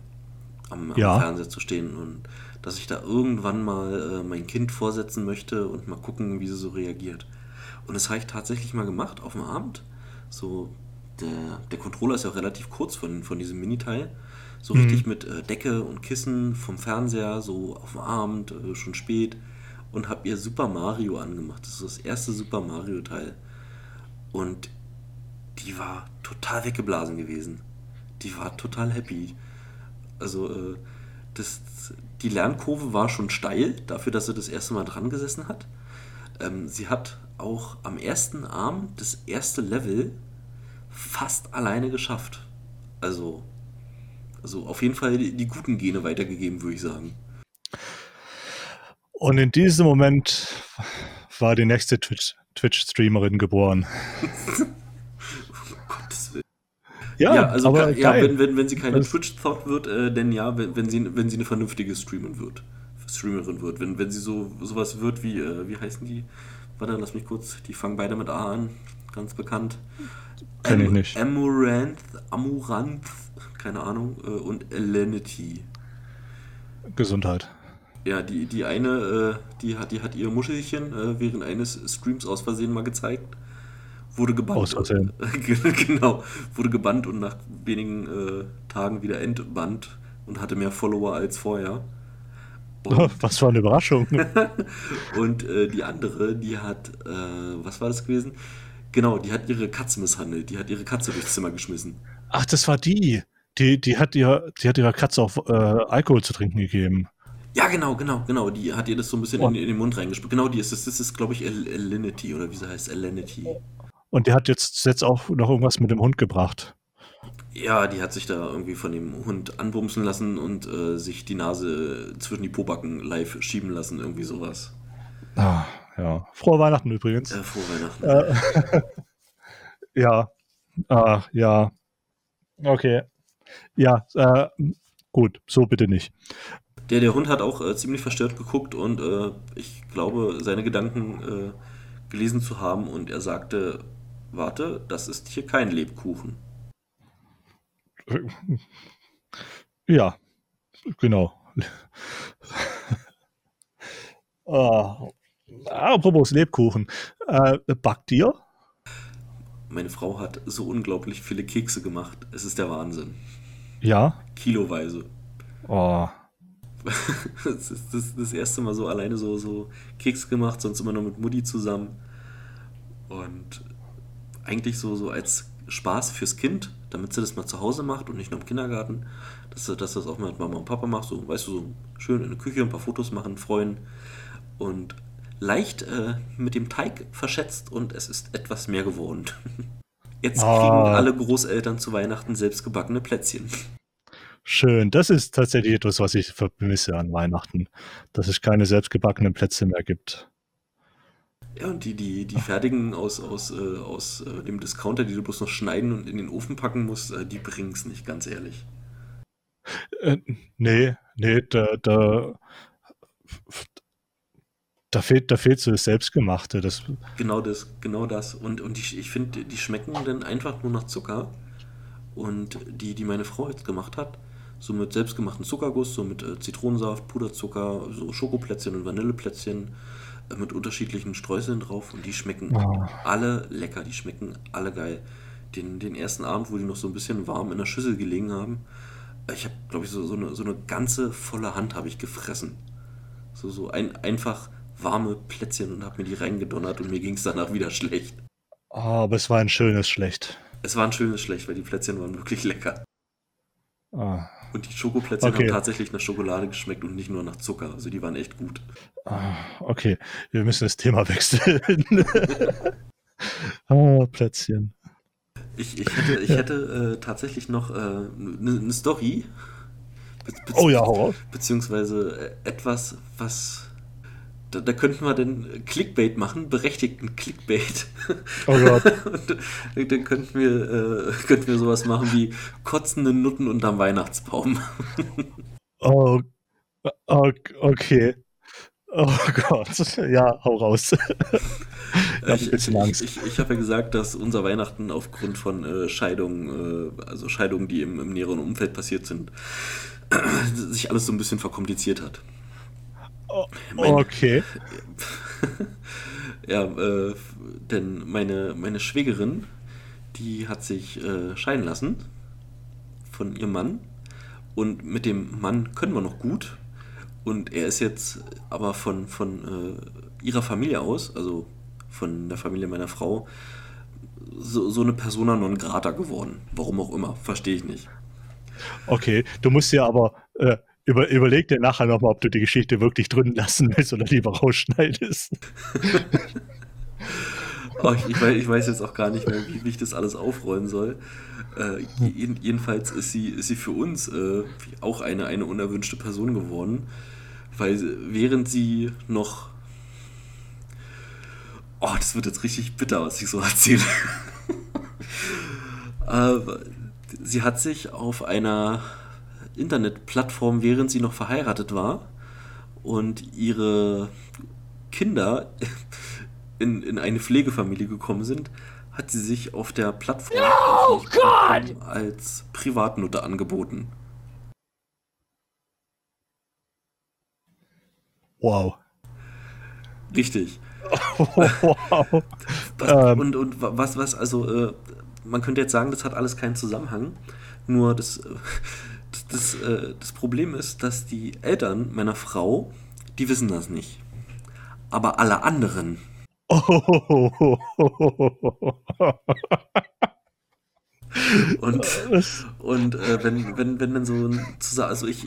am, am ja. Fernseher zu stehen und dass ich da irgendwann mal äh, mein Kind vorsetzen möchte und mal gucken, wie sie so reagiert. Und das habe ich tatsächlich mal gemacht auf dem Abend. So, der, der Controller ist ja auch relativ kurz von, von diesem Miniteil. So mhm. richtig mit äh, Decke und Kissen vom Fernseher, so auf dem Abend, äh, schon spät. Und habe ihr Super Mario angemacht. Das ist das erste Super Mario Teil. Und die war total weggeblasen gewesen. Die war total happy. Also äh, das, die Lernkurve war schon steil, dafür, dass sie das erste Mal dran gesessen hat. Ähm, sie hat auch am ersten Arm das erste Level fast alleine geschafft. Also, also auf jeden Fall die, die guten Gene weitergegeben, würde ich sagen. Und in diesem Moment war die nächste Twitch-Streamerin Twitch geboren. Ja, ja also aber kann, ja, wenn, wenn, wenn sie keine Twitch-Thought wird, äh, denn ja, wenn, wenn, sie, wenn sie eine vernünftige Streamerin wird. Streamerin wird. Wenn, wenn sie so sowas wird wie, äh, wie heißen die? Warte, lass mich kurz, die fangen beide mit A an, ganz bekannt. Kenn ich nicht. Amaranth, Amuranth, keine Ahnung, äh, und Elenity. Gesundheit. Ja, die, die eine, äh, die, hat, die hat ihr Muschelchen äh, während eines Streams aus Versehen mal gezeigt wurde gebannt. Aus genau, wurde gebannt und nach wenigen äh, Tagen wieder entbannt und hatte mehr Follower als vorher. Und, was für eine Überraschung. und äh, die andere, die hat, äh, was war das gewesen? Genau, die hat ihre Katze misshandelt. Die hat ihre Katze durchs Zimmer geschmissen. Ach, das war die. Die, die, hat, ihr, die hat ihrer Katze auch äh, Alkohol zu trinken gegeben. Ja, genau, genau, genau. Die hat ihr das so ein bisschen in, in, den Mund reingespuckt. Genau, die ist das, das ist, glaube ich, Alinity oder wie sie heißt, Alinity. Und der hat jetzt, jetzt auch noch irgendwas mit dem Hund gebracht. Ja, die hat sich da irgendwie von dem Hund anbumsen lassen und äh, sich die Nase zwischen die Pobacken live schieben lassen, irgendwie sowas. Ah, ja. Frohe Weihnachten übrigens. Ja, frohe Weihnachten. Äh, ja. Ah, ja. Okay. Ja, äh, gut, so bitte nicht. Der, der Hund hat auch äh, ziemlich verstört geguckt und äh, ich glaube, seine Gedanken äh, gelesen zu haben und er sagte, warte, das ist hier kein Lebkuchen. Ja, genau. ah, apropos Lebkuchen. Äh, backt ihr? Meine Frau hat so unglaublich viele Kekse gemacht. Es ist der Wahnsinn. Ja? Kiloweise. Oh. das ist das, das erste Mal so alleine so, so Keks gemacht, sonst immer nur mit Mutti zusammen. Und eigentlich so, so als Spaß fürs Kind, damit sie das mal zu Hause macht und nicht nur im Kindergarten, dass sie, dass das auch mal mit Mama und Papa macht, so, weißt du, so schön in der Küche ein paar Fotos machen, freuen und leicht äh, mit dem Teig verschätzt und es ist etwas mehr geworden. Jetzt kriegen Ah. alle Großeltern zu Weihnachten selbstgebackene Plätzchen. Schön. Das ist tatsächlich etwas, was ich vermisse an Weihnachten, dass es keine selbstgebackenen Plätze mehr gibt. Ja, und die, die, die fertigen aus, aus, äh, aus äh, dem Discounter, die du bloß noch schneiden und in den Ofen packen musst, äh, die bringen's nicht, ganz ehrlich. Äh, nee, nee, da, da, da fehlt, da fehlt so das Selbstgemachte. Das, Genau das, genau das. Und, und die, ich finde, die schmecken dann einfach nur nach Zucker. Und die, die meine Frau jetzt gemacht hat, so mit selbstgemachten Zuckerguss, so mit äh, Zitronensaft, Puderzucker, so Schokoplätzchen und Vanilleplätzchen äh, mit unterschiedlichen Streuseln drauf. Und die schmecken Ah. alle lecker, die schmecken alle geil. Den, den ersten Abend, wo die noch so ein bisschen warm in der Schüssel gelegen haben, äh, ich habe, glaube ich, so, so, eine, so eine ganze volle Hand habe ich gefressen. So, so ein, einfach warme Plätzchen und habe mir die reingedonnert und mir ging es danach wieder schlecht. ah, aber es war ein schönes Schlecht. Es war ein schönes Schlecht, weil die Plätzchen waren wirklich lecker. Ah, Und die Schokoplätzchen Okay. haben tatsächlich nach Schokolade geschmeckt und nicht nur nach Zucker. Also die waren echt gut. ah, okay, wir müssen das Thema wechseln. ah, Plätzchen. Ich, ich hätte, ich hätte äh, tatsächlich noch eine äh, ne Story. Be Oh ja, hau raus. Beziehungsweise äh, etwas, was. Da, da könnten wir denn Clickbait machen, berechtigten Clickbait. Oh Gott. Und äh, dann könnten wir, äh, könnten wir sowas machen wie kotzende Nutten unterm Weihnachtsbaum. Oh, oh, okay. Oh Gott. Ja, hau raus. Ich ein Ich, ich, ich, ich habe ja gesagt, dass unser Weihnachten aufgrund von äh, Scheidungen, äh, also Scheidungen, die im, im näheren Umfeld passiert sind, sich alles so ein bisschen verkompliziert hat. Oh, okay. Ja, äh, denn meine, meine Schwägerin, die hat sich äh, scheiden lassen von ihrem Mann. Und mit dem Mann können wir noch gut. Und er ist jetzt aber von, von äh, ihrer Familie aus, also von der Familie meiner Frau, so, so eine Persona non grata geworden. Warum auch immer, verstehe ich nicht. Okay, du musst dir aber äh, über, überleg dir nachher nochmal, ob du die Geschichte wirklich drin lassen willst oder lieber rausschneidest. Oh, ich, ich, weiß, jetzt auch gar nicht mehr, wie, ich das alles aufrollen soll. Äh, jeden- jedenfalls ist sie, ist sie für uns äh, auch eine, eine unerwünschte Person geworden, weil während sie noch... Oh, das wird jetzt richtig bitter, was ich so erzähle. äh, sie hat sich auf einer Internetplattform, während sie noch verheiratet war, und ihre Kinder in, in eine Pflegefamilie gekommen sind, hat sie sich auf der Plattform Oh Gott! als Privatnutte angeboten. Wow. Richtig. wow. Was, Ähm. und, und wa- was, was, also, äh, man könnte jetzt sagen, das hat alles keinen Zusammenhang. Nur das, äh, das, äh, das Problem ist, dass die Eltern meiner Frau, die wissen das nicht. Aber alle anderen. Und, und äh, wenn, wenn, wenn dann so ein zusammen, also ich,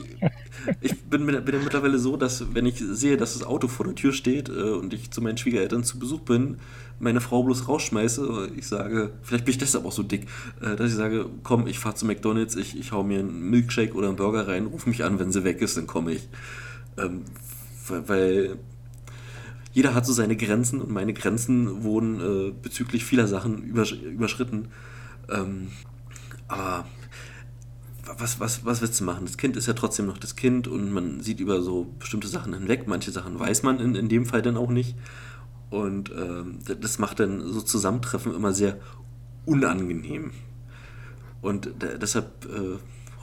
ich bin, bin ja mittlerweile so, dass wenn ich sehe, dass das Auto vor der Tür steht äh, und ich zu meinen Schwiegereltern zu Besuch bin, meine Frau bloß rausschmeiße, ich sage, vielleicht bin ich deshalb auch so dick, äh, dass ich sage, komm, ich fahre zu McDonalds, ich, ich hau mir einen Milkshake oder einen Burger rein, ruf mich an, wenn sie weg ist, dann komme ich. Ähm, weil- weil jeder hat so seine Grenzen und meine Grenzen wurden äh, bezüglich vieler Sachen übersch überschritten. Ähm, aber was, was, was willst du machen? Das Kind ist ja trotzdem noch das Kind und man sieht über so bestimmte Sachen hinweg. Manche Sachen weiß man in, in dem Fall dann auch nicht. Und ähm, das macht dann so Zusammentreffen immer sehr unangenehm. Und de- deshalb äh,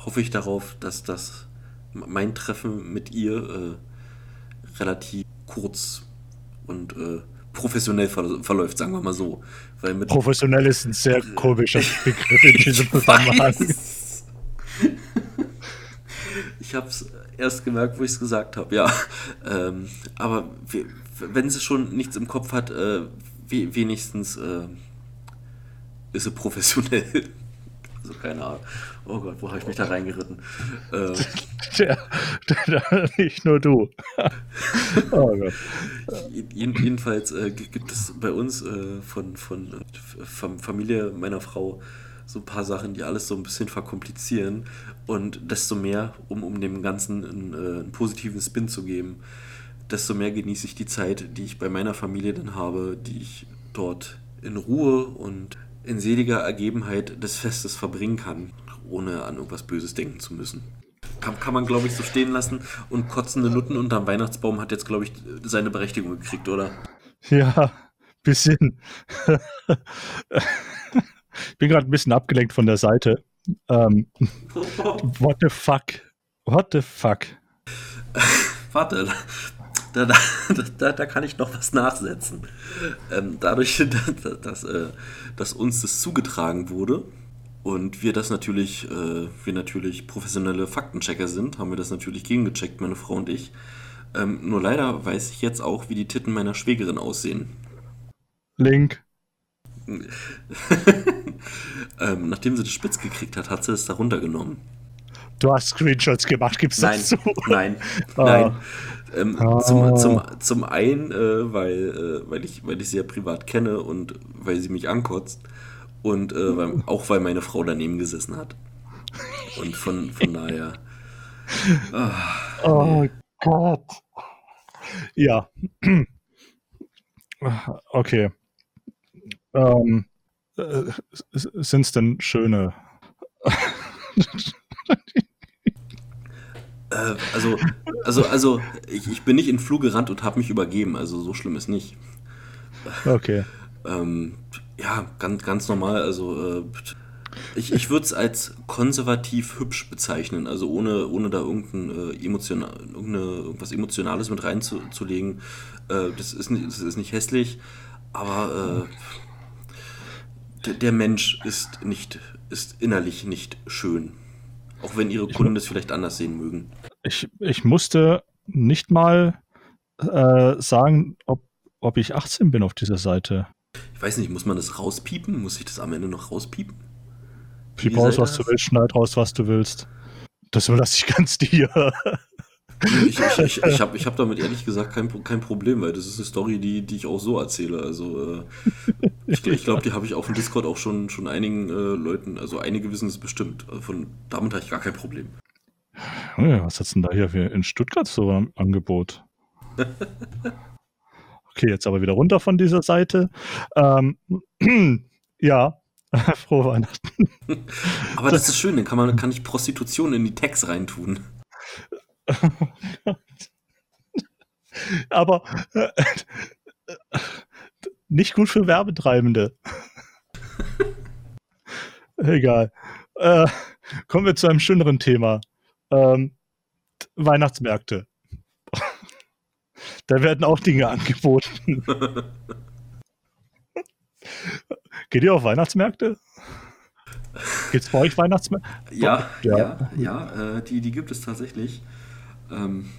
hoffe ich darauf, dass das mein Treffen mit ihr äh, relativ kurz und äh, professionell ver verläuft, sagen wir mal so. Weil mit Professionell ist ein sehr komischer Begriff in diesem Zusammenhang. Ich habe es erst gemerkt, wo ich es gesagt habe, ja. Ähm, aber we- wenn sie schon nichts im Kopf hat, äh, we wenigstens äh, ist sie professionell. Also keine Ahnung. Oh Gott, wo habe ich mich da reingeritten? Äh, Der, nicht nur du. oh Gott. jeden- jedenfalls äh, gibt es bei uns äh, von, von Fam- Familie meiner Frau so ein paar Sachen, die alles so ein bisschen verkomplizieren. Und desto mehr, um, um dem Ganzen einen, äh, einen positiven Spin zu geben, desto mehr genieße ich die Zeit, die ich bei meiner Familie dann habe, die ich dort in Ruhe und in seliger Ergebenheit des Festes verbringen kann, ohne an irgendwas Böses denken zu müssen. Kann, kann man, glaube ich, so stehen lassen. Und kotzende Nutten unterm Weihnachtsbaum hat jetzt, glaube ich, seine Berechtigung gekriegt, oder? Ja, bisschen. ich bin gerade ein bisschen abgelenkt von der Seite. Ähm, what the fuck? What the fuck? Warte, da, da, da, da kann ich noch was nachsetzen. Ähm, dadurch, dass, dass, äh, dass uns das zugetragen wurde und wir das natürlich, äh, wir natürlich professionelle Faktenchecker sind, haben wir das natürlich gegengecheckt, meine Frau und ich. Ähm, nur leider weiß ich jetzt auch, wie die Titten meiner Schwägerin aussehen. Link. ähm, nachdem sie das spitz gekriegt hat, hat sie es da runtergenommen. Du hast Screenshots gemacht, gibst Nein, das zu? nein, Ah. nein. Ähm, Ah. zum, zum, zum einen, äh, weil, äh, weil, ich, weil ich sie ja privat kenne und weil sie mich ankotzt und äh, weil, auch weil meine Frau daneben gesessen hat. Und von, von daher. Ah, Oh Gott. Ja. Okay. Ähm, Sind es denn schöne? äh, also, also, also ich, ich bin nicht in den Flur gerannt und habe mich übergeben, also so schlimm ist nicht. Okay. Ähm, ja, ganz, ganz normal. Also, äh, ich, ich würde es als konservativ hübsch bezeichnen. Also, ohne, ohne da irgendein, äh, emotional, irgendwas Emotionales mit reinzulegen. Äh, das, ist nicht, das ist nicht hässlich, aber äh, der, Mensch ist, nicht, ist innerlich nicht schön. Auch wenn ihre Kunden das vielleicht anders sehen mögen. Ich, ich musste nicht mal äh, sagen, ob, ob ich 18 bin auf dieser Seite. Ich weiß nicht, muss man das rauspiepen? Muss ich das am Ende noch rauspiepen? Piep Wie raus, seid was du willst, schneid raus, was du willst. Das überlasse ich ganz dir. Ich, ich, ich, ich habe ich hab damit ehrlich gesagt kein, kein Problem, weil das ist eine Story, die, die ich auch so erzähle. Also äh, ich, ich glaube, die habe ich auf dem Discord auch schon, schon einigen äh, Leuten, also einige wissen es bestimmt. Also Von, damit habe ich gar kein Problem. Ja, was hat's denn da hier für in Stuttgart so am Angebot? Okay, jetzt aber wieder runter von dieser Seite. Ähm, ja, frohe Weihnachten. Aber das ist schön, dann kann, man, kann ich Prostitution in die Tags reintun. Aber äh, nicht gut für Werbetreibende. Egal. Äh, kommen wir zu einem schöneren Thema. Ähm, Weihnachtsmärkte. Da werden auch Dinge angeboten. Geht ihr auf Weihnachtsmärkte? Gibt es bei euch Weihnachtsmärkte? Ja, Ja. ja, ja, äh, die, die gibt es tatsächlich. Ähm,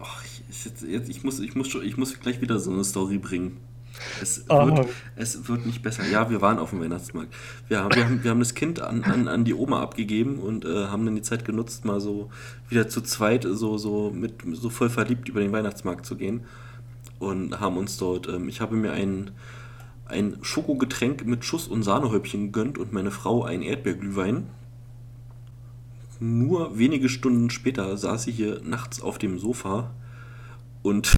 ach, ich, jetzt, jetzt, ich, muss, ich, muss schon, ich muss gleich wieder so eine Story bringen. Es wird, es wird nicht besser. Ja, wir waren auf dem Weihnachtsmarkt. Wir haben, wir haben, wir haben das Kind an, an, an die Oma abgegeben und äh, haben dann die Zeit genutzt, mal so wieder zu zweit so, so, mit, so voll verliebt über den Weihnachtsmarkt zu gehen. Und haben uns dort, ähm, ich habe mir ein, ein Schokogetränk mit Schuss und Sahnehäubchen gegönnt und meine Frau ein Erdbeerglühwein. Nur wenige Stunden später saß sie hier nachts auf dem Sofa und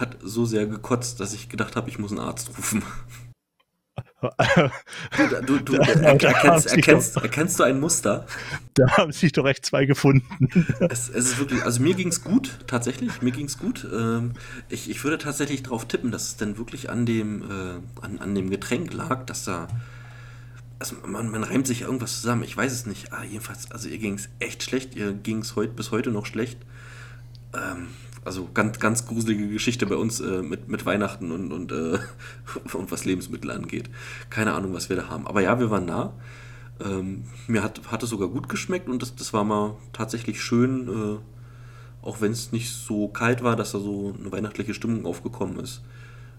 hat so sehr gekotzt, dass ich gedacht habe, ich muss einen Arzt rufen. Du, du, du er, erkennst, erkennst, erkennst du ein Muster? Da haben sich doch echt zwei gefunden. Es, es ist wirklich, also mir ging es gut, tatsächlich, mir ging es gut. Ähm, ich, ich würde tatsächlich darauf tippen, dass es dann wirklich an dem, äh, an, an dem Getränk lag, dass da, also man, man reimt sich irgendwas zusammen, ich weiß es nicht. Ah, jedenfalls, also ihr ging es echt schlecht, ihr ging es heut, bis heute noch schlecht. Ähm, also ganz, ganz gruselige Geschichte bei uns äh, mit, mit Weihnachten und, und, äh, und was Lebensmittel angeht. Keine Ahnung, was wir da haben. Aber ja, wir waren nah. Ähm, mir hat, hat es sogar gut geschmeckt und das, das war mal tatsächlich schön, äh, auch wenn es nicht so kalt war, dass da so eine weihnachtliche Stimmung aufgekommen ist,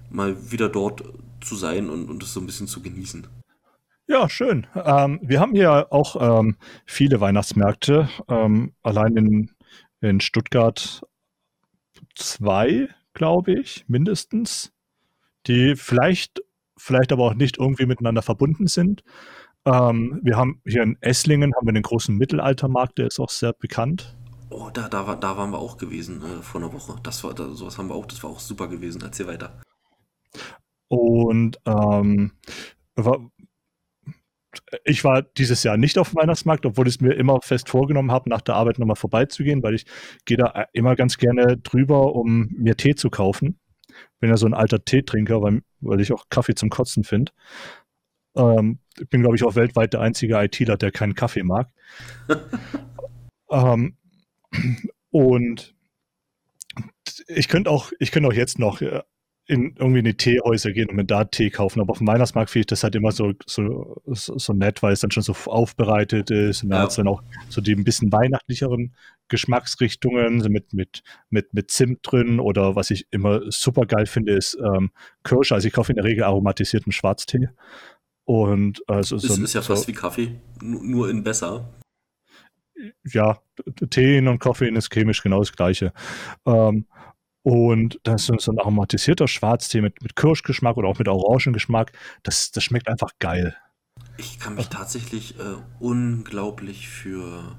mal wieder dort zu sein und, und das so ein bisschen zu genießen. Ja, schön. Ähm, wir haben hier auch ähm, viele Weihnachtsmärkte. Ähm, allein in, in Stuttgart zwei, glaube ich, mindestens, die vielleicht, vielleicht aber auch nicht irgendwie miteinander verbunden sind. Ähm, wir haben hier in Esslingen haben wir den großen Mittelaltermarkt, der ist auch sehr bekannt. Oh, da, da, war, da waren wir auch gewesen äh, vor einer Woche. Das war, da, sowas haben wir auch, das war auch super gewesen. Erzähl weiter. Und ähm, ich war dieses Jahr nicht auf dem Weihnachtsmarkt, obwohl ich es mir immer fest vorgenommen habe, nach der Arbeit nochmal vorbeizugehen, weil ich gehe da immer ganz gerne drüber, um mir Tee zu kaufen. Bin ja so ein alter Teetrinker, weil, weil ich auch Kaffee zum Kotzen finde. Ähm, ich bin, glaube ich, auch weltweit der einzige ITler, der keinen Kaffee mag. ähm, und ich könnte auch, ich könnte auch jetzt noch äh, in irgendwie in die Teehäuser gehen und mir da Tee kaufen. Aber auf dem Weihnachtsmarkt finde ich das halt immer so, so, so, nett, weil es dann schon so aufbereitet ist und ja. da hat es dann auch so die ein bisschen weihnachtlicheren Geschmacksrichtungen, so mit, mit, mit, mit Zimt drin oder was ich immer super geil finde, ist ähm, Kirsche. Also ich kaufe in der Regel aromatisierten Schwarztee. Und also so, ist, ist ja fast wie Kaffee, nur in besser. Ja, Tee und Kaffee ist chemisch genau das gleiche. Ähm, und das ist so ein aromatisierter Schwarztee mit, mit Kirschgeschmack oder auch mit Orangengeschmack. Das, das schmeckt einfach geil. Ich kann mich tatsächlich äh, unglaublich für,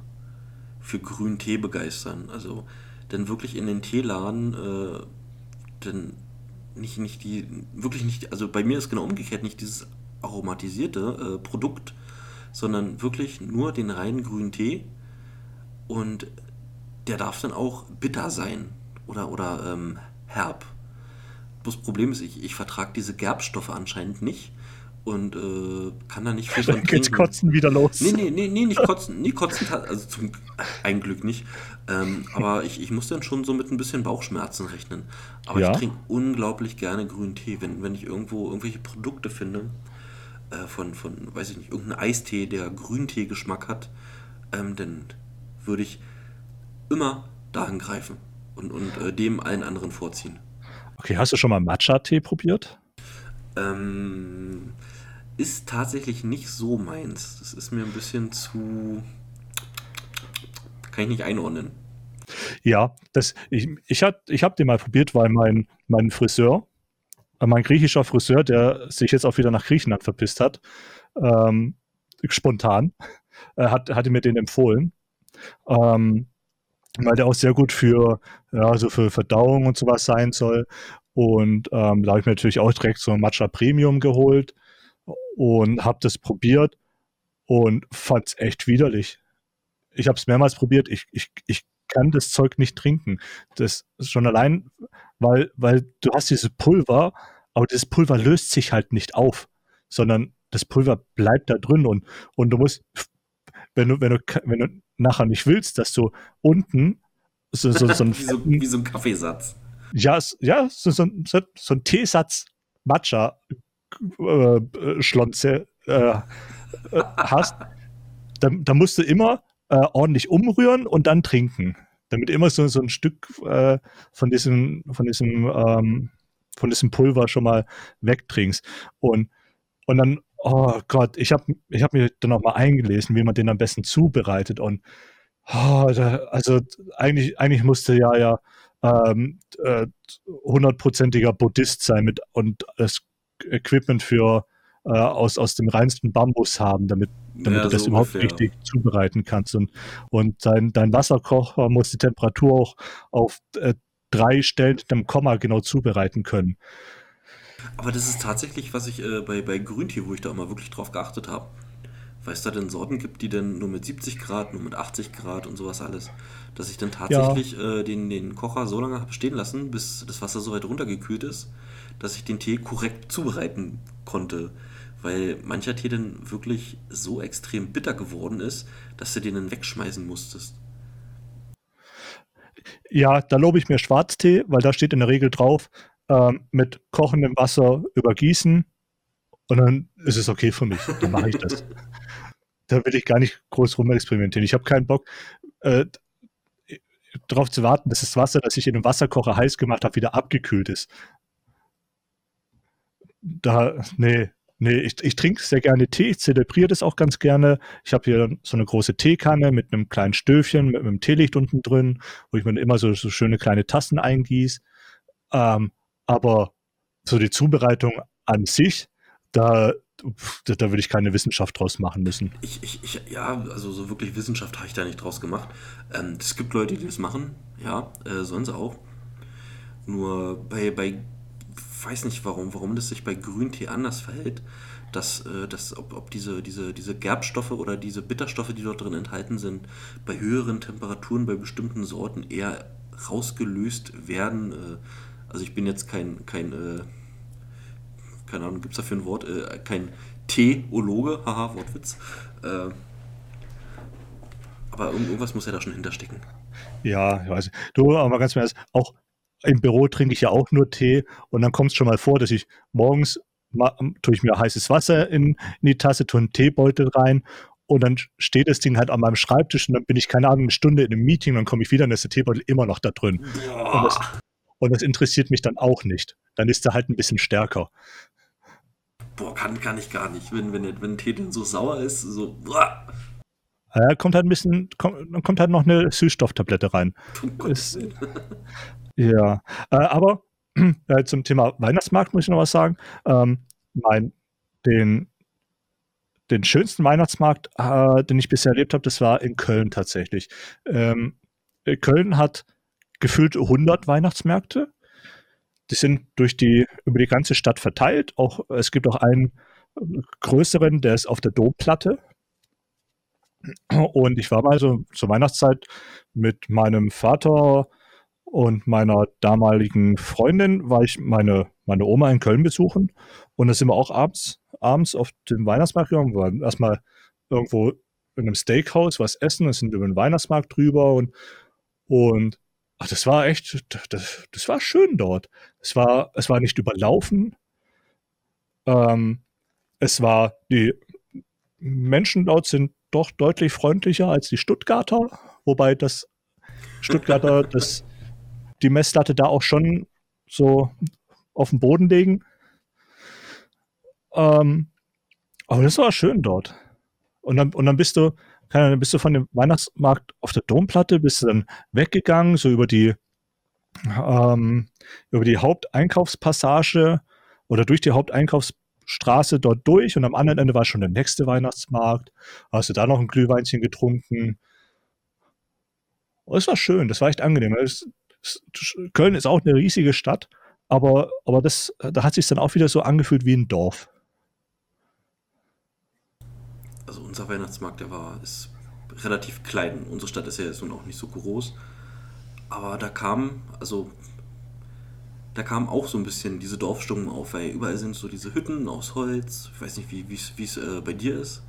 für grünen Tee begeistern. Also, denn wirklich in den Teeladen, äh, denn nicht, nicht die, wirklich nicht, also bei mir ist genau umgekehrt, nicht dieses aromatisierte äh, Produkt, sondern wirklich nur den reinen grünen Tee. Und der darf dann auch bitter sein oder, oder ähm, herb. Das Problem ist, ich, ich vertrage diese Gerbstoffe anscheinend nicht und äh, kann da nicht viel von geht's kotzen wieder los. Nee, nee, nee, nee, nicht kotzen, nee, kotzen, also zum ein Glück nicht. Ähm, aber ich, ich muss dann schon so mit ein bisschen Bauchschmerzen rechnen. Aber ja? ich trinke unglaublich gerne grünen Tee, wenn, wenn ich irgendwo irgendwelche Produkte finde, äh, von, von, weiß ich nicht, irgendein Eistee, der Grüntee-Geschmack hat, ähm, dann würde ich immer dahin greifen und, und äh, dem allen anderen vorziehen. Okay, hast du schon mal Matcha-Tee probiert? Ähm, ist tatsächlich nicht so meins. Das ist mir ein bisschen zu. Kann ich nicht einordnen. Ja, das, ich, ich, ich habe den mal probiert, weil mein, mein Friseur, äh, mein griechischer Friseur, der sich jetzt auch wieder nach Griechenland verpisst hat, ähm, spontan, äh, hat, hatte mir den empfohlen. Ähm, weil der auch sehr gut für, ja, so für Verdauung und sowas sein soll. Und ähm, da habe ich mir natürlich auch direkt so ein Matcha Premium geholt und habe das probiert und fand es echt widerlich. Ich habe es mehrmals probiert. Ich, ich, ich kann das Zeug nicht trinken. Das ist schon allein, weil, weil du hast dieses Pulver, aber das Pulver löst sich halt nicht auf, sondern das Pulver bleibt da drin und, und du musst, wenn du, wenn du, wenn du nachher nicht willst, dass du unten so, so, so, ein, wie, so wie so ein Kaffeesatz. Ja, ja so, so, so, so ein Teesatz Matcha äh, Schlonze äh, äh, hast, dann, dann musst du immer äh, ordentlich umrühren und dann trinken. Damit immer so, so ein Stück äh, von diesem, von diesem, ähm, von diesem Pulver schon mal wegtrinkst. Und, und dann oh Gott, ich habe ich hab mir dann auch mal eingelesen, wie man den am besten zubereitet. Und oh, da, also eigentlich, eigentlich musste ja ja ähm, äh, hundertprozentiger Buddhist sein mit und das Equipment für äh, aus, aus dem reinsten Bambus haben, damit, damit ja, du das so überhaupt ungefähr. richtig zubereiten kannst. Und, und dein, dein Wasserkocher muss die Temperatur auch auf äh, drei Stellen mit einem Komma genau zubereiten können. Aber das ist tatsächlich, was ich äh, bei, bei Grüntee, wo ich da immer wirklich drauf geachtet habe. Weil es da denn Sorten gibt, die dann nur mit 70 Grad, nur mit 80 Grad und sowas alles. Dass ich dann tatsächlich ja. äh, den, den Kocher so lange habe stehen lassen, bis das Wasser so weit runtergekühlt ist, dass ich den Tee korrekt zubereiten konnte. Weil mancher Tee dann wirklich so extrem bitter geworden ist, dass du den dann wegschmeißen musstest. Ja, da lobe ich mir Schwarztee, weil da steht in der Regel drauf, ähm, mit kochendem Wasser übergießen und dann ist es okay für mich. Dann mache ich das. da will ich gar nicht groß rumexperimentieren. Ich habe keinen Bock, äh, darauf zu warten, dass das Wasser, das ich in dem Wasserkocher heiß gemacht habe, wieder abgekühlt ist. Da, nee, Nee, ich, ich trinke sehr gerne Tee, ich zelebriere das auch ganz gerne. Ich habe hier so eine große Teekanne mit einem kleinen Stöfchen, mit, mit einem Teelicht unten drin, wo ich mir immer so, so schöne kleine Tassen eingieße. Ähm, aber so die Zubereitung an sich, da, da, da würde ich keine Wissenschaft draus machen müssen. Ich, ich, ich, ja, also so wirklich Wissenschaft habe ich da nicht draus gemacht. Ähm, es gibt Leute, die das machen, ja, äh, sie auch. Nur bei, bei weiß nicht warum, warum das sich bei Grüntee anders verhält, dass, äh, dass ob, ob diese, diese, diese Gerbstoffe oder diese Bitterstoffe, die dort drin enthalten sind, bei höheren Temperaturen bei bestimmten Sorten eher rausgelöst werden. Äh, also ich bin jetzt kein, kein äh, keine Ahnung, gibt es dafür ein Wort, äh, kein Theologe, haha, Wortwitz. Äh, aber irgendwas muss ja da schon hinterstecken. Ja, ich weiß. Du, aber ganz ehrlich, auch im Büro trinke ich ja auch nur Tee und dann kommt es schon mal vor, dass ich morgens tue ich mir heißes Wasser in, in die Tasse, tue einen Teebeutel rein und dann steht das Ding halt an meinem Schreibtisch und dann bin ich, keine Ahnung, eine Stunde in einem Meeting, dann komme ich wieder und ist der Teebeutel immer noch da drin. Und das, und das, interessiert mich dann auch nicht. Dann ist er halt ein bisschen stärker. Boah, kann, kann ich gar nicht, wenn, wenn, wenn Tee dann so sauer ist, so. Boah. Ja, kommt halt ein bisschen, kommt, dann kommt halt noch eine Süßstofftablette rein. Oh ist, ja, äh, aber äh, zum Thema Weihnachtsmarkt muss ich noch was sagen. Ähm, mein, den, den schönsten Weihnachtsmarkt, äh, den ich bisher erlebt habe, das war in Köln tatsächlich. Ähm, äh, Köln hat gefühlt 100 Weihnachtsmärkte. Die sind durch die, über die ganze Stadt verteilt. Auch, es gibt auch einen größeren, der ist auf der Domplatte. Und ich war mal so zur Weihnachtszeit mit meinem Vater, und meiner damaligen Freundin war ich meine, meine Oma in Köln besuchen. Und da sind wir auch abends, abends auf den Weihnachtsmarkt gegangen. Wir waren erstmal irgendwo in einem Steakhouse was essen, dann sind über den Weihnachtsmarkt drüber und, und ach, das war echt, das, das war schön dort. Es war, es war nicht überlaufen. Ähm, es war, die Menschen dort sind doch deutlich freundlicher als die Stuttgarter, wobei das Stuttgarter das die Messlatte da auch schon so auf den Boden legen. Ähm, aber das war schön dort. Und dann, und dann bist du, dann bist du von dem Weihnachtsmarkt auf der Domplatte, bist du dann weggegangen, so über die, ähm, über die Haupteinkaufspassage oder durch die Haupteinkaufsstraße dort durch und am anderen Ende war schon der nächste Weihnachtsmarkt. Hast du da noch ein Glühweinchen getrunken? Oh, es war schön, das war echt angenehm. Es, Köln ist auch eine riesige Stadt, aber, aber das, da hat sich dann auch wieder so angefühlt wie ein Dorf. Also unser Weihnachtsmarkt, der war, ist relativ klein. Unsere Stadt ist ja jetzt nun auch nicht so groß. Aber da kam, also da kam auch so ein bisschen diese Dorfstimmung auf, weil überall sind so diese Hütten aus Holz. Ich weiß nicht, wie es äh, bei dir ist.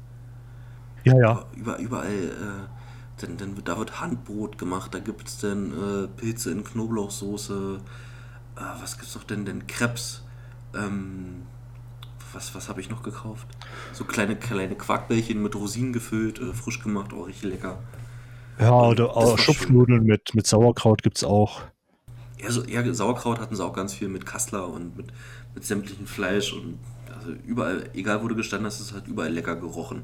Ja, ja. Über, überall äh, denn, denn da wird Handbrot gemacht, da gibt es dann äh, Pilze in Knoblauchsoße. Äh, was es noch denn? Denn Krebs. Ähm, was was habe ich noch gekauft? So kleine, kleine Quarkbällchen mit Rosinen gefüllt, äh, frisch gemacht, auch richtig lecker. Ja, oder auch Schupfnudeln mit, mit Sauerkraut gibt es auch. Ja, so, ja, Sauerkraut hatten sie auch ganz viel mit Kassler und mit, mit sämtlichem Fleisch und also überall, egal wo du gestanden hast, es hat überall lecker gerochen.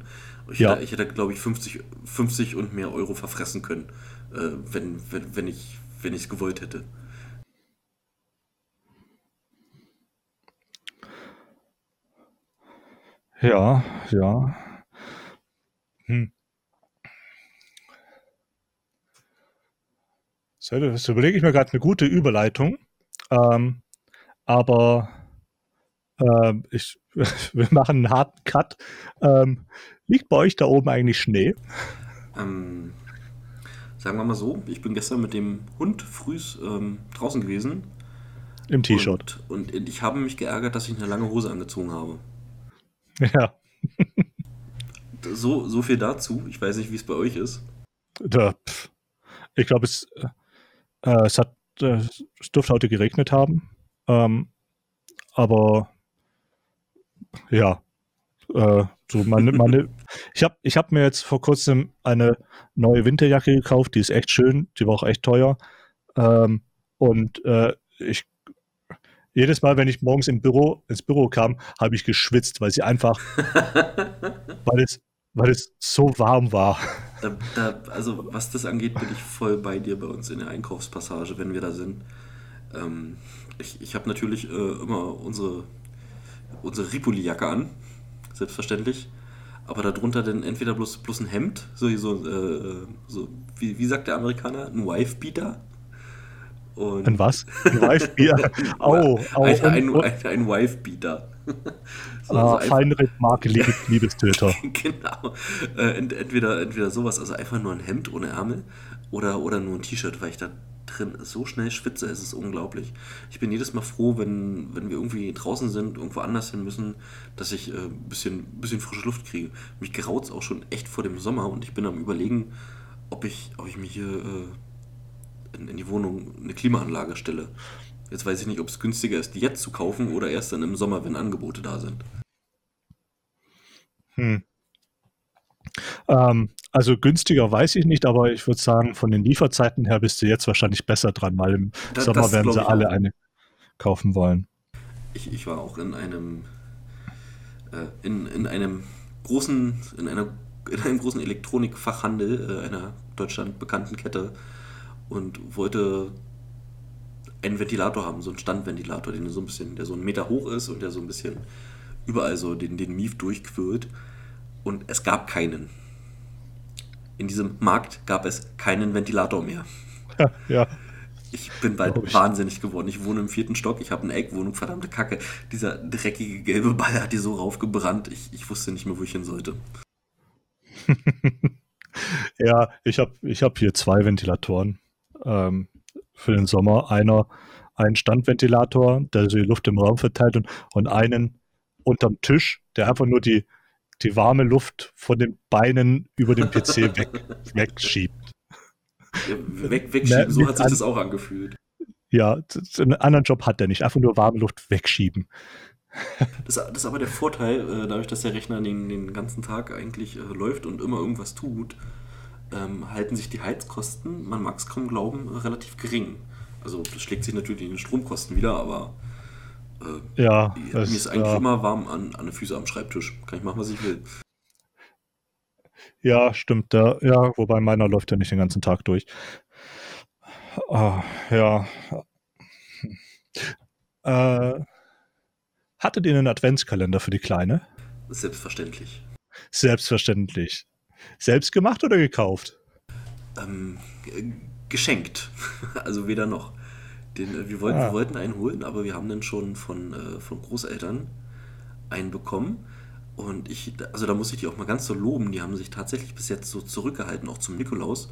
Ich ja. hätte, ich hätte glaube ich, 50, 50 und mehr Euro verfressen können, äh, wenn, wenn, wenn ich wenn es gewollt hätte. Ja, ja. Hm. So, das überlege ich mir gerade eine gute Überleitung. Ähm, aber äh, ich, wir machen einen harten Cut. Ähm, Liegt bei euch da oben eigentlich Schnee? Ähm, sagen wir mal so, ich bin gestern mit dem Hund früh ähm, draußen gewesen. Im T-Shirt. Und, und, ich habe mich geärgert, dass ich eine lange Hose angezogen habe. Ja. so, so viel dazu. Ich weiß nicht, wie es bei euch ist. Da, ich glaube, es, äh, es hat äh, es dürfte heute geregnet haben. Ähm, aber ja, äh, so meine, meine, ich habe ich hab mir jetzt vor kurzem eine neue Winterjacke gekauft, die ist echt schön, die war auch echt teuer. Ähm, und äh, ich, jedes Mal, wenn ich morgens im Büro, ins Büro kam, habe ich geschwitzt, weil sie einfach, weil es, weil es so warm war. Da, da, also was das angeht, bin ich voll bei dir bei uns in der Einkaufspassage, wenn wir da sind. Ähm, ich ich habe natürlich äh, immer unsere, unsere Ripoli-Jacke an, selbstverständlich. Aber darunter dann entweder bloß, bloß ein Hemd, so, so, äh, so wie, wie sagt der Amerikaner, ein Wife-Beater. Und ein was? Ein Wife-Beater? oh, oh, ein, ein, ein, ein Wife-Beater. so, ah, also Feinripp, Marke, Liebestöter. genau. Äh, entweder, entweder sowas, also einfach nur ein Hemd ohne Ärmel oder, oder nur ein T-Shirt, weil ich da drin so schnell schwitze, es ist unglaublich. Ich bin jedes Mal froh, wenn, wenn wir irgendwie draußen sind, irgendwo anders hin müssen, dass ich ein äh, bisschen, bisschen frische Luft kriege. Mich graut es auch schon echt vor dem Sommer und ich bin am überlegen, ob ich, ob ich mir hier äh, in, in die Wohnung eine Klimaanlage stelle. Jetzt weiß ich nicht, ob es günstiger ist, die jetzt zu kaufen oder erst dann im Sommer, wenn Angebote da sind. Hm. Ähm, also günstiger weiß ich nicht, aber ich würde sagen, von den Lieferzeiten her bist du jetzt wahrscheinlich besser dran, weil im das, Sommer werden sie alle eine kaufen wollen. Ich, ich war auch in einem äh, in, in einem großen, in einer in einem großen Elektronikfachhandel äh, einer Deutschland bekannten Kette und wollte einen Ventilator haben, so einen Standventilator, den so ein bisschen, der so einen Meter hoch ist und der so ein bisschen überall so den, den Mief durchquillt. Und es gab keinen in diesem Markt gab es keinen Ventilator mehr. Ja, ja. Ich bin bald ich. wahnsinnig geworden. Ich wohne im vierten Stock, ich habe eine Eckwohnung, verdammte Kacke. Dieser dreckige gelbe Ball hat hier so raufgebrannt. Ich, ich wusste nicht mehr, wo ich hin sollte. ja, ich habe ich hab hier zwei Ventilatoren ähm, für den Sommer. Einer, ein Standventilator, der so die Luft im Raum verteilt und, und einen unterm Tisch, der einfach nur die, die warme Luft von den Beinen über den PC weg, wegschiebt. Ja, weg, wegschieben, so hat sich das auch angefühlt. Ja, einen anderen Job hat er nicht, einfach nur warme Luft wegschieben. Das, das ist aber der Vorteil, äh, dadurch, dass der Rechner den, den ganzen Tag eigentlich äh, läuft und immer irgendwas tut, ähm, halten sich die Heizkosten, man mag es kaum glauben, relativ gering. Also das schlägt sich natürlich in den Stromkosten wieder, aber äh, ja, mir ist eigentlich ja. immer warm an, an den Füßen am Schreibtisch. Kann ich machen, was ich will. Ja, stimmt. Ja, ja, wobei meiner läuft ja nicht den ganzen Tag durch. Ah, ja. Äh, hattet ihr einen Adventskalender für die Kleine? Selbstverständlich. Selbstverständlich. Selbst gemacht oder gekauft? Ähm, geschenkt. also weder noch. Den, äh, wir, wollten, ah. wir wollten einen holen, aber wir haben dann schon von, äh, von Großeltern einen bekommen. Und ich, also da muss ich die auch mal ganz so loben. Die haben sich tatsächlich bis jetzt so zurückgehalten, auch zum Nikolaus,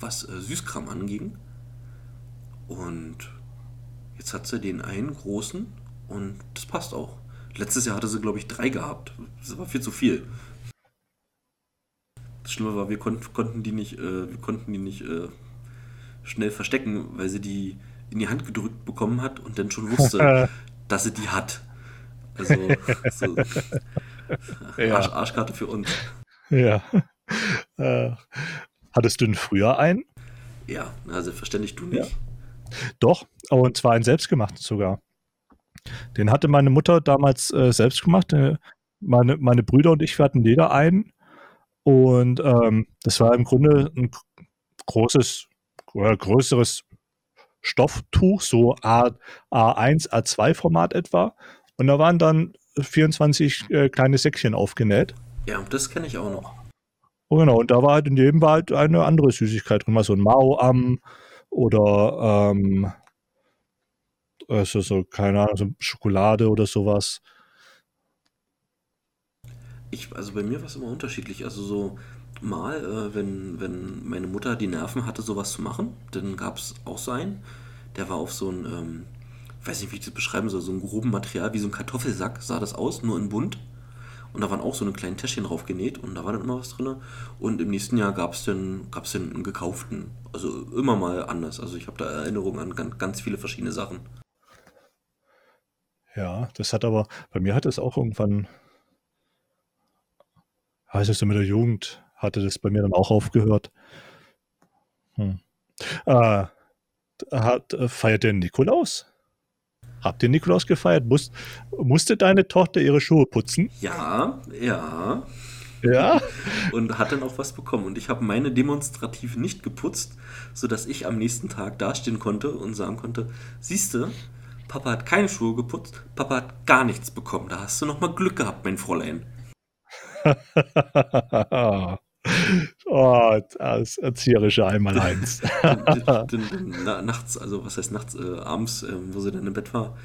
was äh, Süßkram anging. Und jetzt hat sie den einen großen und das passt auch. Letztes Jahr hatte sie, glaube ich, drei gehabt. Das war viel zu viel. Das Schlimme war, wir kon konnten die nicht, äh, wir konnten die nicht äh, schnell verstecken, weil sie die in die Hand gedrückt bekommen hat und dann schon wusste, dass sie die hat. Also so, ja. Arsch, Arschkarte für uns. Ja. Äh, hattest du denn früher einen? Ja, also verständlich du nicht. Ja. Doch, und zwar einen selbstgemachten sogar. Den hatte meine Mutter damals äh, selbst gemacht. Äh, meine, meine Brüder und ich, wir hatten jeder einen. Und ähm, das war im Grunde ein großes oder größeres Stofftuch, so A, A1, A2-Format etwa. Und da waren dann 24 äh, kleine Säckchen aufgenäht. Ja, das kenne ich auch noch. Oh, genau, und da war halt in jedem war halt eine andere Süßigkeit drin, mal so ein Mao-Am oder ähm, also so, keine Ahnung, so Schokolade oder sowas. Ich, also bei mir war es immer unterschiedlich. Also so mal, äh, wenn, wenn meine Mutter die Nerven hatte, sowas zu machen, dann gab es auch so einen, der war auf so ein, ähm, weiß nicht, wie ich das beschreiben soll, so ein groben Material, wie so ein Kartoffelsack sah das aus, nur in bunt. Und da waren auch so eine kleinen Täschchen drauf genäht und da war dann immer was drin. Und im nächsten Jahr gab es dann, gab's dann einen gekauften. Also immer mal anders. Also ich habe da Erinnerungen an ganz, ganz viele verschiedene Sachen. Ja, das hat aber, bei mir hat es auch irgendwann, heißt es so mit der Jugend, hatte das bei mir dann auch aufgehört. Hm. Äh, hat, äh, feiert der Nikolaus? Habt ihr Nikolaus gefeiert? Musst, musste deine Tochter ihre Schuhe putzen? Ja, ja. Ja? Und hat dann auch was bekommen. Und ich habe meine demonstrativ nicht geputzt, sodass ich am nächsten Tag dastehen konnte und sagen konnte, siehste, Papa hat keine Schuhe geputzt, Papa hat gar nichts bekommen. Da hast du noch mal Glück gehabt, mein Fräulein. oh, das erzieherische Einmaleins. nachts, also was heißt nachts, äh, abends, äh, wo sie dann im Bett war,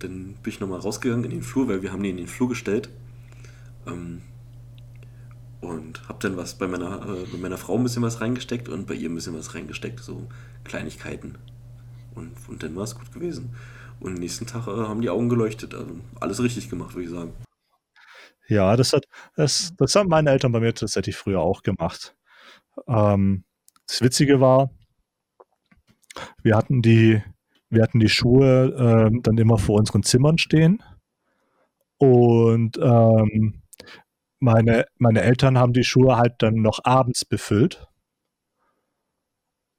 dann bin ich nochmal rausgegangen in den Flur, weil wir haben die in den Flur gestellt. Ähm, und hab dann was bei meiner, äh, bei meiner Frau ein bisschen was reingesteckt und bei ihr ein bisschen was reingesteckt, so Kleinigkeiten. Und, und dann war es gut gewesen. Und nächsten Tag äh, haben die Augen geleuchtet. Also alles richtig gemacht, würde ich sagen. Ja, das hat, das, das haben meine Eltern bei mir tatsächlich früher auch gemacht. Ähm, das Witzige war, wir hatten die, wir hatten die Schuhe ähm, dann immer vor unseren Zimmern stehen. Und ähm, meine, meine Eltern haben die Schuhe halt dann noch abends befüllt.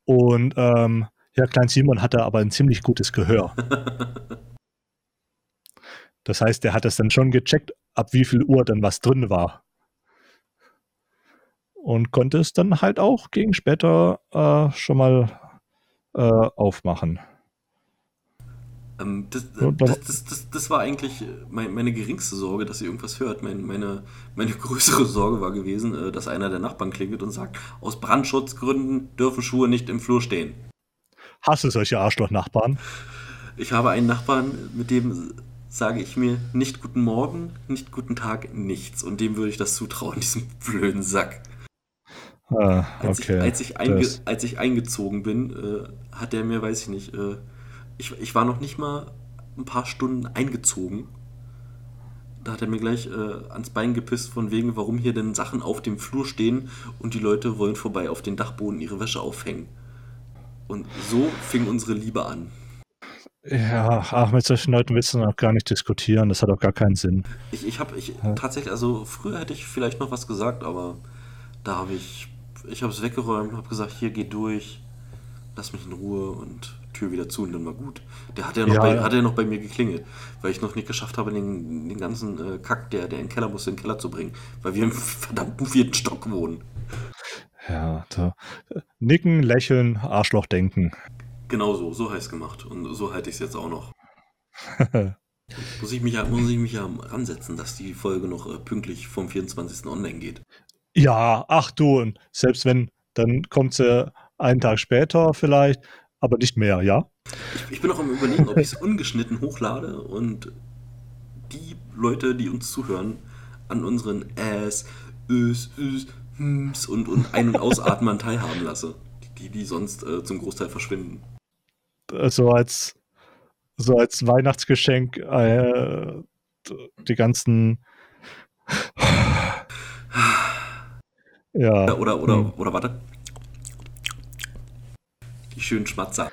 Und ähm, ja, Klein Simon hatte aber ein ziemlich gutes Gehör. Das heißt, der hat das dann schon gecheckt, ab wie viel Uhr dann was drin war. Und konnte es dann halt auch gegen später äh, schon mal äh, aufmachen. Ähm, das, das, das, das, war eigentlich meine, meine, geringste Sorge, dass sie irgendwas hört. Meine, meine, meine größere Sorge war gewesen, äh, dass einer der Nachbarn klingelt und sagt, aus Brandschutzgründen dürfen Schuhe nicht im Flur stehen. Hast du solche Arschloch-Nachbarn? Ich habe einen Nachbarn, mit dem sage ich mir nicht guten Morgen, nicht guten Tag, nichts. Und dem würde ich das zutrauen, diesem blöden Sack. Ah, okay. als, ich, als, ich einge, als, ich, eingezogen bin, äh, hat der mir, weiß ich nicht, äh, ich, ich war noch nicht mal ein paar Stunden eingezogen. Da hat er mir gleich äh, ans Bein gepisst, von wegen, warum hier denn Sachen auf dem Flur stehen und die Leute wollen vorbei auf den Dachboden ihre Wäsche aufhängen. Und so fing unsere Liebe an. Ja, ach, mit solchen Leuten willst du noch gar nicht diskutieren, das hat auch gar keinen Sinn. Ich, ich habe ich ja. tatsächlich, also früher hätte ich vielleicht noch was gesagt, aber da habe ich, ich habe es weggeräumt, habe gesagt, hier geh durch, lass mich in Ruhe und Tür wieder zu und dann war gut. Der hat ja noch, ja, bei, ja. Hat ja noch bei mir geklingelt, weil ich noch nicht geschafft habe, den, den ganzen äh, Kack, der, der in den Keller musste, in den Keller zu bringen, weil wir im verdammten vierten Stock wohnen. Ja, da. Nicken, lächeln, Arschloch denken. Genau so, so heißt gemacht. Und so halte ich es jetzt auch noch. muss, ich mich ja, muss ich mich ja ransetzen, dass die Folge noch äh, pünktlich vom 24. online geht. Ja, ach du, und selbst wenn, dann kommt sie einen Tag später vielleicht, aber nicht mehr, ja? Ich, ich bin auch am überlegen, ob ich es ungeschnitten hochlade und die Leute, die uns zuhören, an unseren Äs, Ös, Ös, Hms und, und Ein- und Ausatmen teilhaben lasse. Die, die sonst äh, zum Großteil verschwinden. So als, so als Weihnachtsgeschenk äh, die ganzen. ja. Oder, oder, hm. oder warte. Die schönen Schmatzer.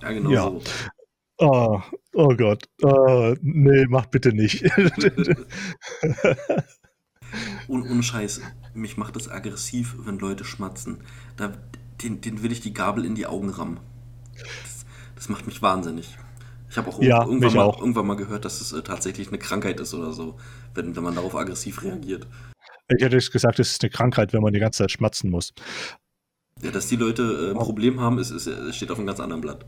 Ja, genau ja. so. Oh, oh Gott. Oh, nee, mach bitte nicht. Und ohne Scheiß, mich macht es aggressiv, wenn Leute schmatzen. Da, den, den will ich die Gabel in die Augen rammen. Das, das macht mich wahnsinnig. Ich habe auch, ja, irgendwann, mal, auch. irgendwann mal gehört, dass es äh, tatsächlich eine Krankheit ist oder so, wenn, wenn man darauf aggressiv reagiert. Ich hätte gesagt, es ist eine Krankheit, wenn man die ganze Zeit schmatzen muss. Ja, dass die Leute äh, ein Problem haben, ist, ist, ist, steht auf einem ganz anderen Blatt.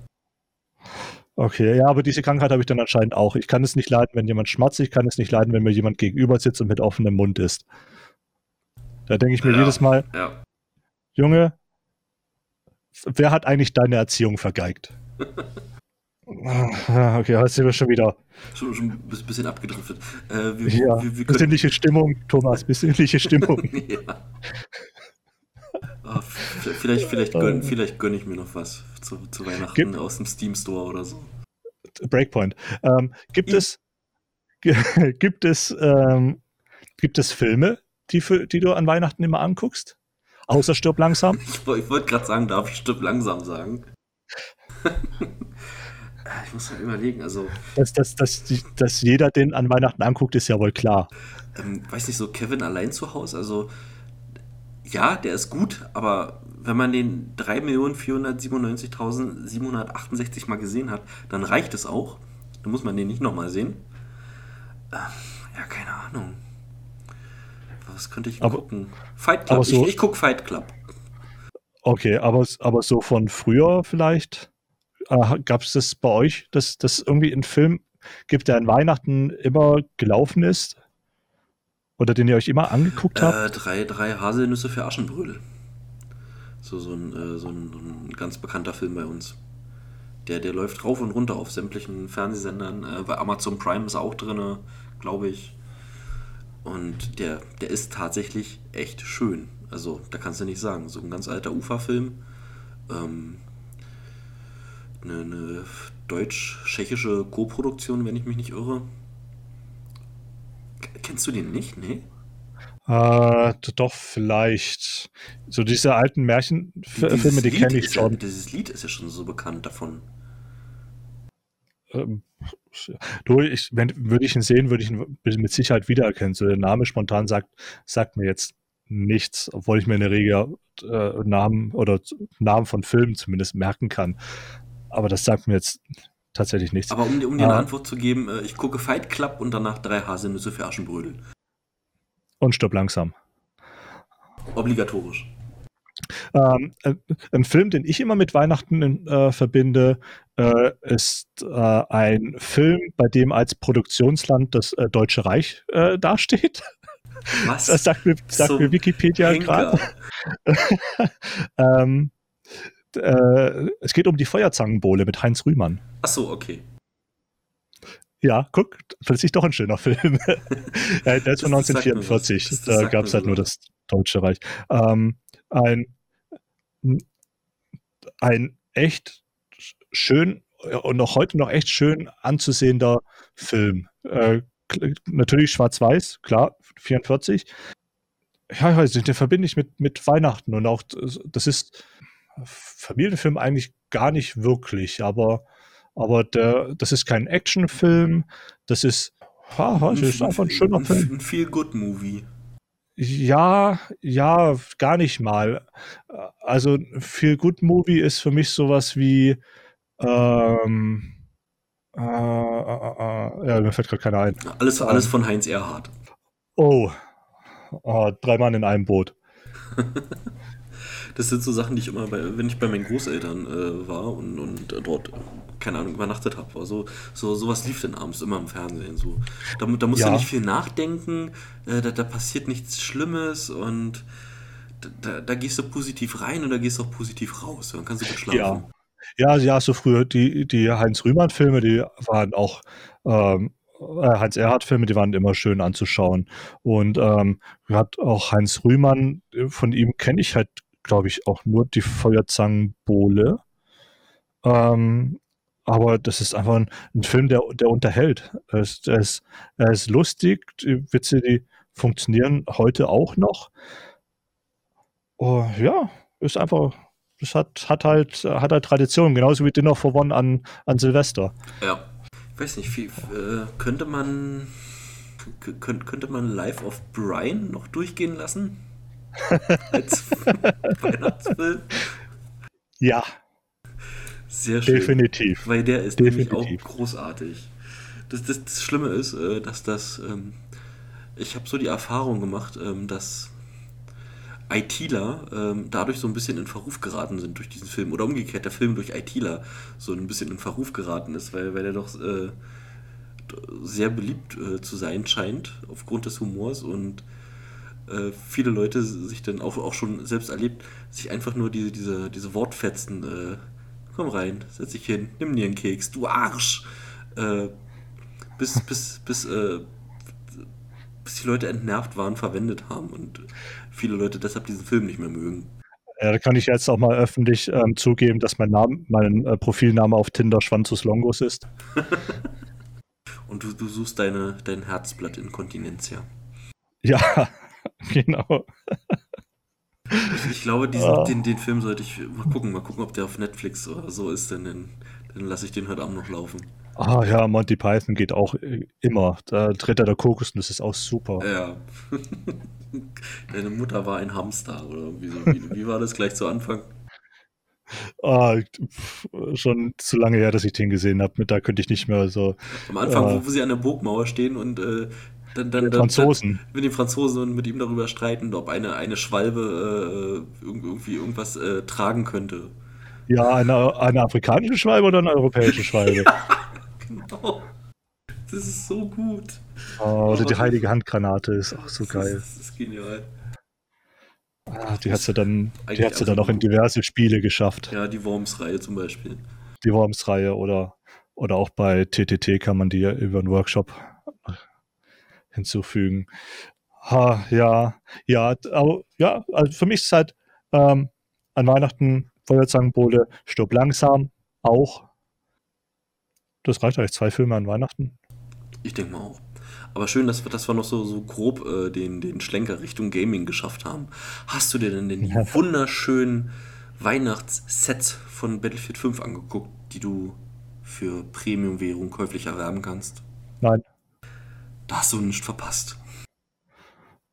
Okay, ja, aber diese Krankheit habe ich dann anscheinend auch. Ich kann es nicht leiden, wenn jemand schmatzt, ich kann es nicht leiden, wenn mir jemand gegenüber sitzt und mit offenem Mund ist. Da denke ich mir ja, jedes Mal, ja. Junge, wer hat eigentlich deine Erziehung vergeigt? Ah, okay, jetzt sind wir schon wieder. Schon, schon ein bisschen abgedriftet. Äh, wir, ja, wir, wir besinnliche Stimmung, Thomas, besinnliche Stimmung. ja. Oh, vielleicht, vielleicht, gönn, vielleicht gönne ich mir noch was zu, zu Weihnachten gibt, aus dem Steam Store oder so. Breakpoint. Ähm, gibt, es, gibt, es, ähm, gibt es Filme, die, für, die du an Weihnachten immer anguckst? Außer Stirb langsam? Ich, ich wollte gerade sagen, darf ich Stirb langsam sagen? ich muss mal überlegen, also. Dass, dass, dass, dass jeder den an Weihnachten anguckt, ist ja wohl klar. Ähm, weiß nicht, so Kevin allein zu Hause, also ja, der ist gut, aber wenn man den 3.497.768 mal gesehen hat, dann reicht es auch. Dann muss man den nicht nochmal sehen. Ähm, ja, keine Ahnung. Was könnte ich aber, gucken? Fight Club. So, ich, ich gucke Fight Club. Okay, aber, aber so von früher vielleicht? Äh, Gab es das bei euch, dass das irgendwie ein Film gibt, der an Weihnachten immer gelaufen ist? Oder den ihr euch immer angeguckt habt? Äh, drei, drei Haselnüsse für Aschenbrödel. So, so, ein, äh, so ein, ein, ganz bekannter Film bei uns. Der, der läuft rauf und runter auf sämtlichen Fernsehsendern. Äh, bei Amazon Prime ist auch drin, glaube ich. Und der, der ist tatsächlich echt schön. Also, da kannst du nicht sagen. So ein ganz alter Uferfilm. Ähm, eine, eine deutsch-tschechische Co-Produktion, wenn ich mich nicht irre. Kennst du den nicht? Nee? Äh, doch, vielleicht. So diese alten Märchenfilme, die kenne ich schon. Ja, dieses Lied ist ja schon so bekannt davon. Ähm, du, ich, wenn, würde ich ihn sehen, würde ich ihn mit Sicherheit wiedererkennen. So der Name spontan sagt, sagt mir jetzt nichts, obwohl ich mir in der Regel äh, Namen oder Namen von Filmen zumindest merken kann. Aber das sagt mir jetzt tatsächlich nichts. Aber um, um dir eine äh, Antwort zu geben, äh, ich gucke Fight Club und danach drei Haselnüsse für Aschenbrödel. Und stopp langsam. Obligatorisch. Ähm, äh, ein Film, den ich immer mit Weihnachten äh, verbinde, äh, ist äh, ein Film, bei dem als Produktionsland das äh, Deutsche Reich dasteht. Was? Das sagt mir, sagt mir Wikipedia gerade. ähm, es geht um die Feuerzangenbowle mit Heinz Rühmann. Ach so, okay. Ja, guck, plötzlich doch ein schöner Film. der ist von 1944. Da gab es halt nur das Deutsche Reich. Ähm, ein, ein echt schön und noch heute noch echt schön anzusehender Film. Äh, natürlich schwarz-weiß, klar, 44. Ja, nicht, den verbinde ich mit, mit Weihnachten und auch, das ist Familienfilm eigentlich gar nicht wirklich, aber aber der, das ist kein Actionfilm, das ist, ha, das ist einfach ein schöner Film. Ein Feel-Good-Movie. Ja, ja, gar nicht mal. Also Feel Good Movie ist für mich sowas wie ähm, äh, äh, äh, ja, mir fällt gerade keiner ein. Alles, alles von Heinz Erhardt. Oh, oh drei Mann in einem Boot. das sind so Sachen, die ich immer, bei, wenn ich bei meinen Großeltern äh, war und, und dort keine Ahnung, übernachtet habe. Also so, sowas lief dann abends immer im Fernsehen. So. Da, da musst ja. du nicht viel nachdenken, äh, da, da passiert nichts Schlimmes und da, da, gehst du positiv rein und da gehst du auch positiv raus. Dann kannst du gut schlafen. Ja. Ja, ja, so früher die, die Heinz-Rühmann-Filme, die waren auch ähm, äh, Heinz Erhardt-Filme, die waren immer schön anzuschauen. Und ähm, hat auch Heinz Rühmann, von ihm kenne ich halt, glaube ich, auch nur die Feuerzangenbowle. Ähm, aber das ist einfach ein, ein Film, der, der unterhält. Er ist, er, ist, er ist lustig, die Witze, die funktionieren heute auch noch. Oh, ja, ist einfach, es hat, hat, halt, hat halt Tradition, genauso wie Dinner for One an, an Silvester. Ja. Ich weiß nicht, wie, äh, könnte man könnte man Life of Brian noch durchgehen lassen? Als Weihnachtsfilm? Ja, sehr schön. Definitiv. Weil der ist Definitiv. nämlich auch großartig. Das, das, das Schlimme ist, äh, dass das. Ähm, ich habe so die Erfahrung gemacht, ähm, dass ITler ähm, dadurch so ein bisschen in Verruf geraten sind durch diesen Film. Oder umgekehrt, der Film durch ITler so ein bisschen in Verruf geraten ist, weil, weil er doch äh, sehr beliebt äh, zu sein scheint, aufgrund des Humors und äh, viele Leute sich dann auch, auch schon selbst erlebt, sich einfach nur diese, diese, diese Wortfetzen äh, komm rein, setz dich hin, nimm dir einen Keks, du Arsch. Äh, bis, bis, bis, äh, bis die Leute entnervt waren, verwendet haben und viele Leute deshalb diesen Film nicht mehr mögen. Ja, da kann ich jetzt auch mal öffentlich ähm, zugeben, dass mein Name, mein äh, Profilname auf Tinder Schwanzus Longos ist. und du, du suchst deine, dein Herzblatt Inkontinenz, ja. Ja, genau. Ich, ich glaube, diesen, oh. den, den Film sollte ich mal gucken, mal gucken, ob der auf Netflix oder so ist, denn dann, dann lasse ich den heute Abend noch laufen. Ah ja, Monty Python geht auch äh, immer. Da tritt er der Kokosnuss ist auch super. Ja. Deine Mutter war ein Hamster, oder wie, so, wie, wie war das gleich zu Anfang? Ah, schon zu lange her, dass ich den gesehen habe. Da könnte ich nicht mehr so. Am Anfang, äh, wo, wo sie an der Burgmauer stehen und äh, dann, dann, Die dann, Franzosen. Dann, mit den Franzosen und mit ihm darüber streiten, ob eine, eine Schwalbe äh, irg- irgendwie irgendwas äh, tragen könnte. Ja, eine, eine afrikanische Schwalbe oder eine europäische Schwalbe? Genau. Das ist so gut. Oh, oder die heilige Handgranate ist auch so Das geil. ist, das ist genial. Ah, die hat sie dann, die hat sie dann auch in diverse Spiele geschafft. Ja, die Worms-Reihe zum Beispiel. Die Worms-Reihe oder, oder auch bei TTT kann man die ja über einen Workshop hinzufügen. Ha, ja, ja, aber ja, also für mich ist halt ähm, an Weihnachten Feuerzangenbowle, stirb langsam, auch. Das reicht eigentlich zwei Filme an Weihnachten. Ich denke mal auch. Aber schön, dass wir, dass wir noch so, so grob äh, den, den Schlenker Richtung Gaming geschafft haben. Hast du dir denn die Ja. wunderschönen Weihnachtssets von Battlefield 5 angeguckt, die du für Premium-Währung käuflich erwerben kannst? Nein. Da hast du nichts verpasst.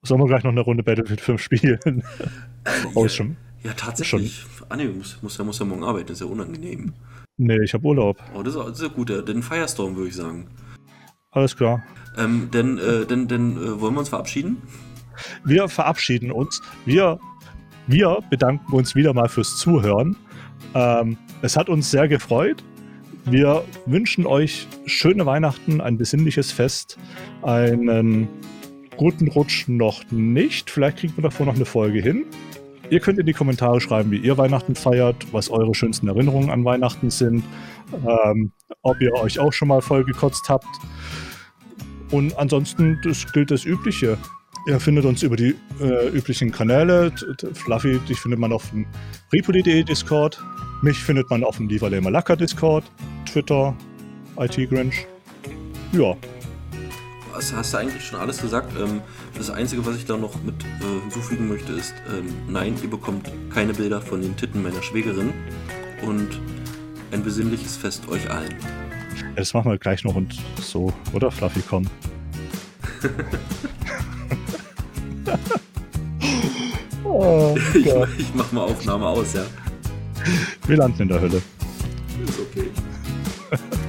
Sollen wir gleich noch eine Runde Battlefield 5 spielen? oh, ist schon. Ja, tatsächlich. Ah, nee, muss, muss, ja, muss ja morgen arbeiten, das ist ja unangenehm. Nee, ich habe Urlaub. Oh, das ist, das ist ja gut, denn Firestorm würde ich sagen. Alles klar. Ähm, denn, äh, denn, denn äh, wollen wir uns verabschieden? Wir verabschieden uns. Wir, wir bedanken uns wieder mal fürs Zuhören. Ähm, es hat uns sehr gefreut. Wir wünschen euch schöne Weihnachten, ein besinnliches Fest, einen guten Rutsch noch nicht. Vielleicht kriegen wir davor noch eine Folge hin. Ihr könnt in die Kommentare schreiben, wie ihr Weihnachten feiert, was eure schönsten Erinnerungen an Weihnachten sind, ähm, ob ihr euch auch schon mal vollgekotzt habt. Und ansonsten das gilt das Übliche. Ihr findet uns über die äh, üblichen Kanäle. Fluffy, dich findet man auf dem Repoli.de Discord. Mich findet man auf dem Lieferle Malaka Discord, Twitter, IT Grinch. Ja, Was hast du eigentlich schon alles gesagt? Ähm, das Einzige, was ich da noch mit äh, hinzufügen möchte, ist, ähm, nein, ihr bekommt keine Bilder von den Titten meiner Schwägerin und ein besinnliches Fest euch allen. das machen wir gleich noch und so, oder Fluffy, komm. oh, Ich, ich mach mal Aufnahme aus, ja. Wir landen in der Hölle. Ist okay.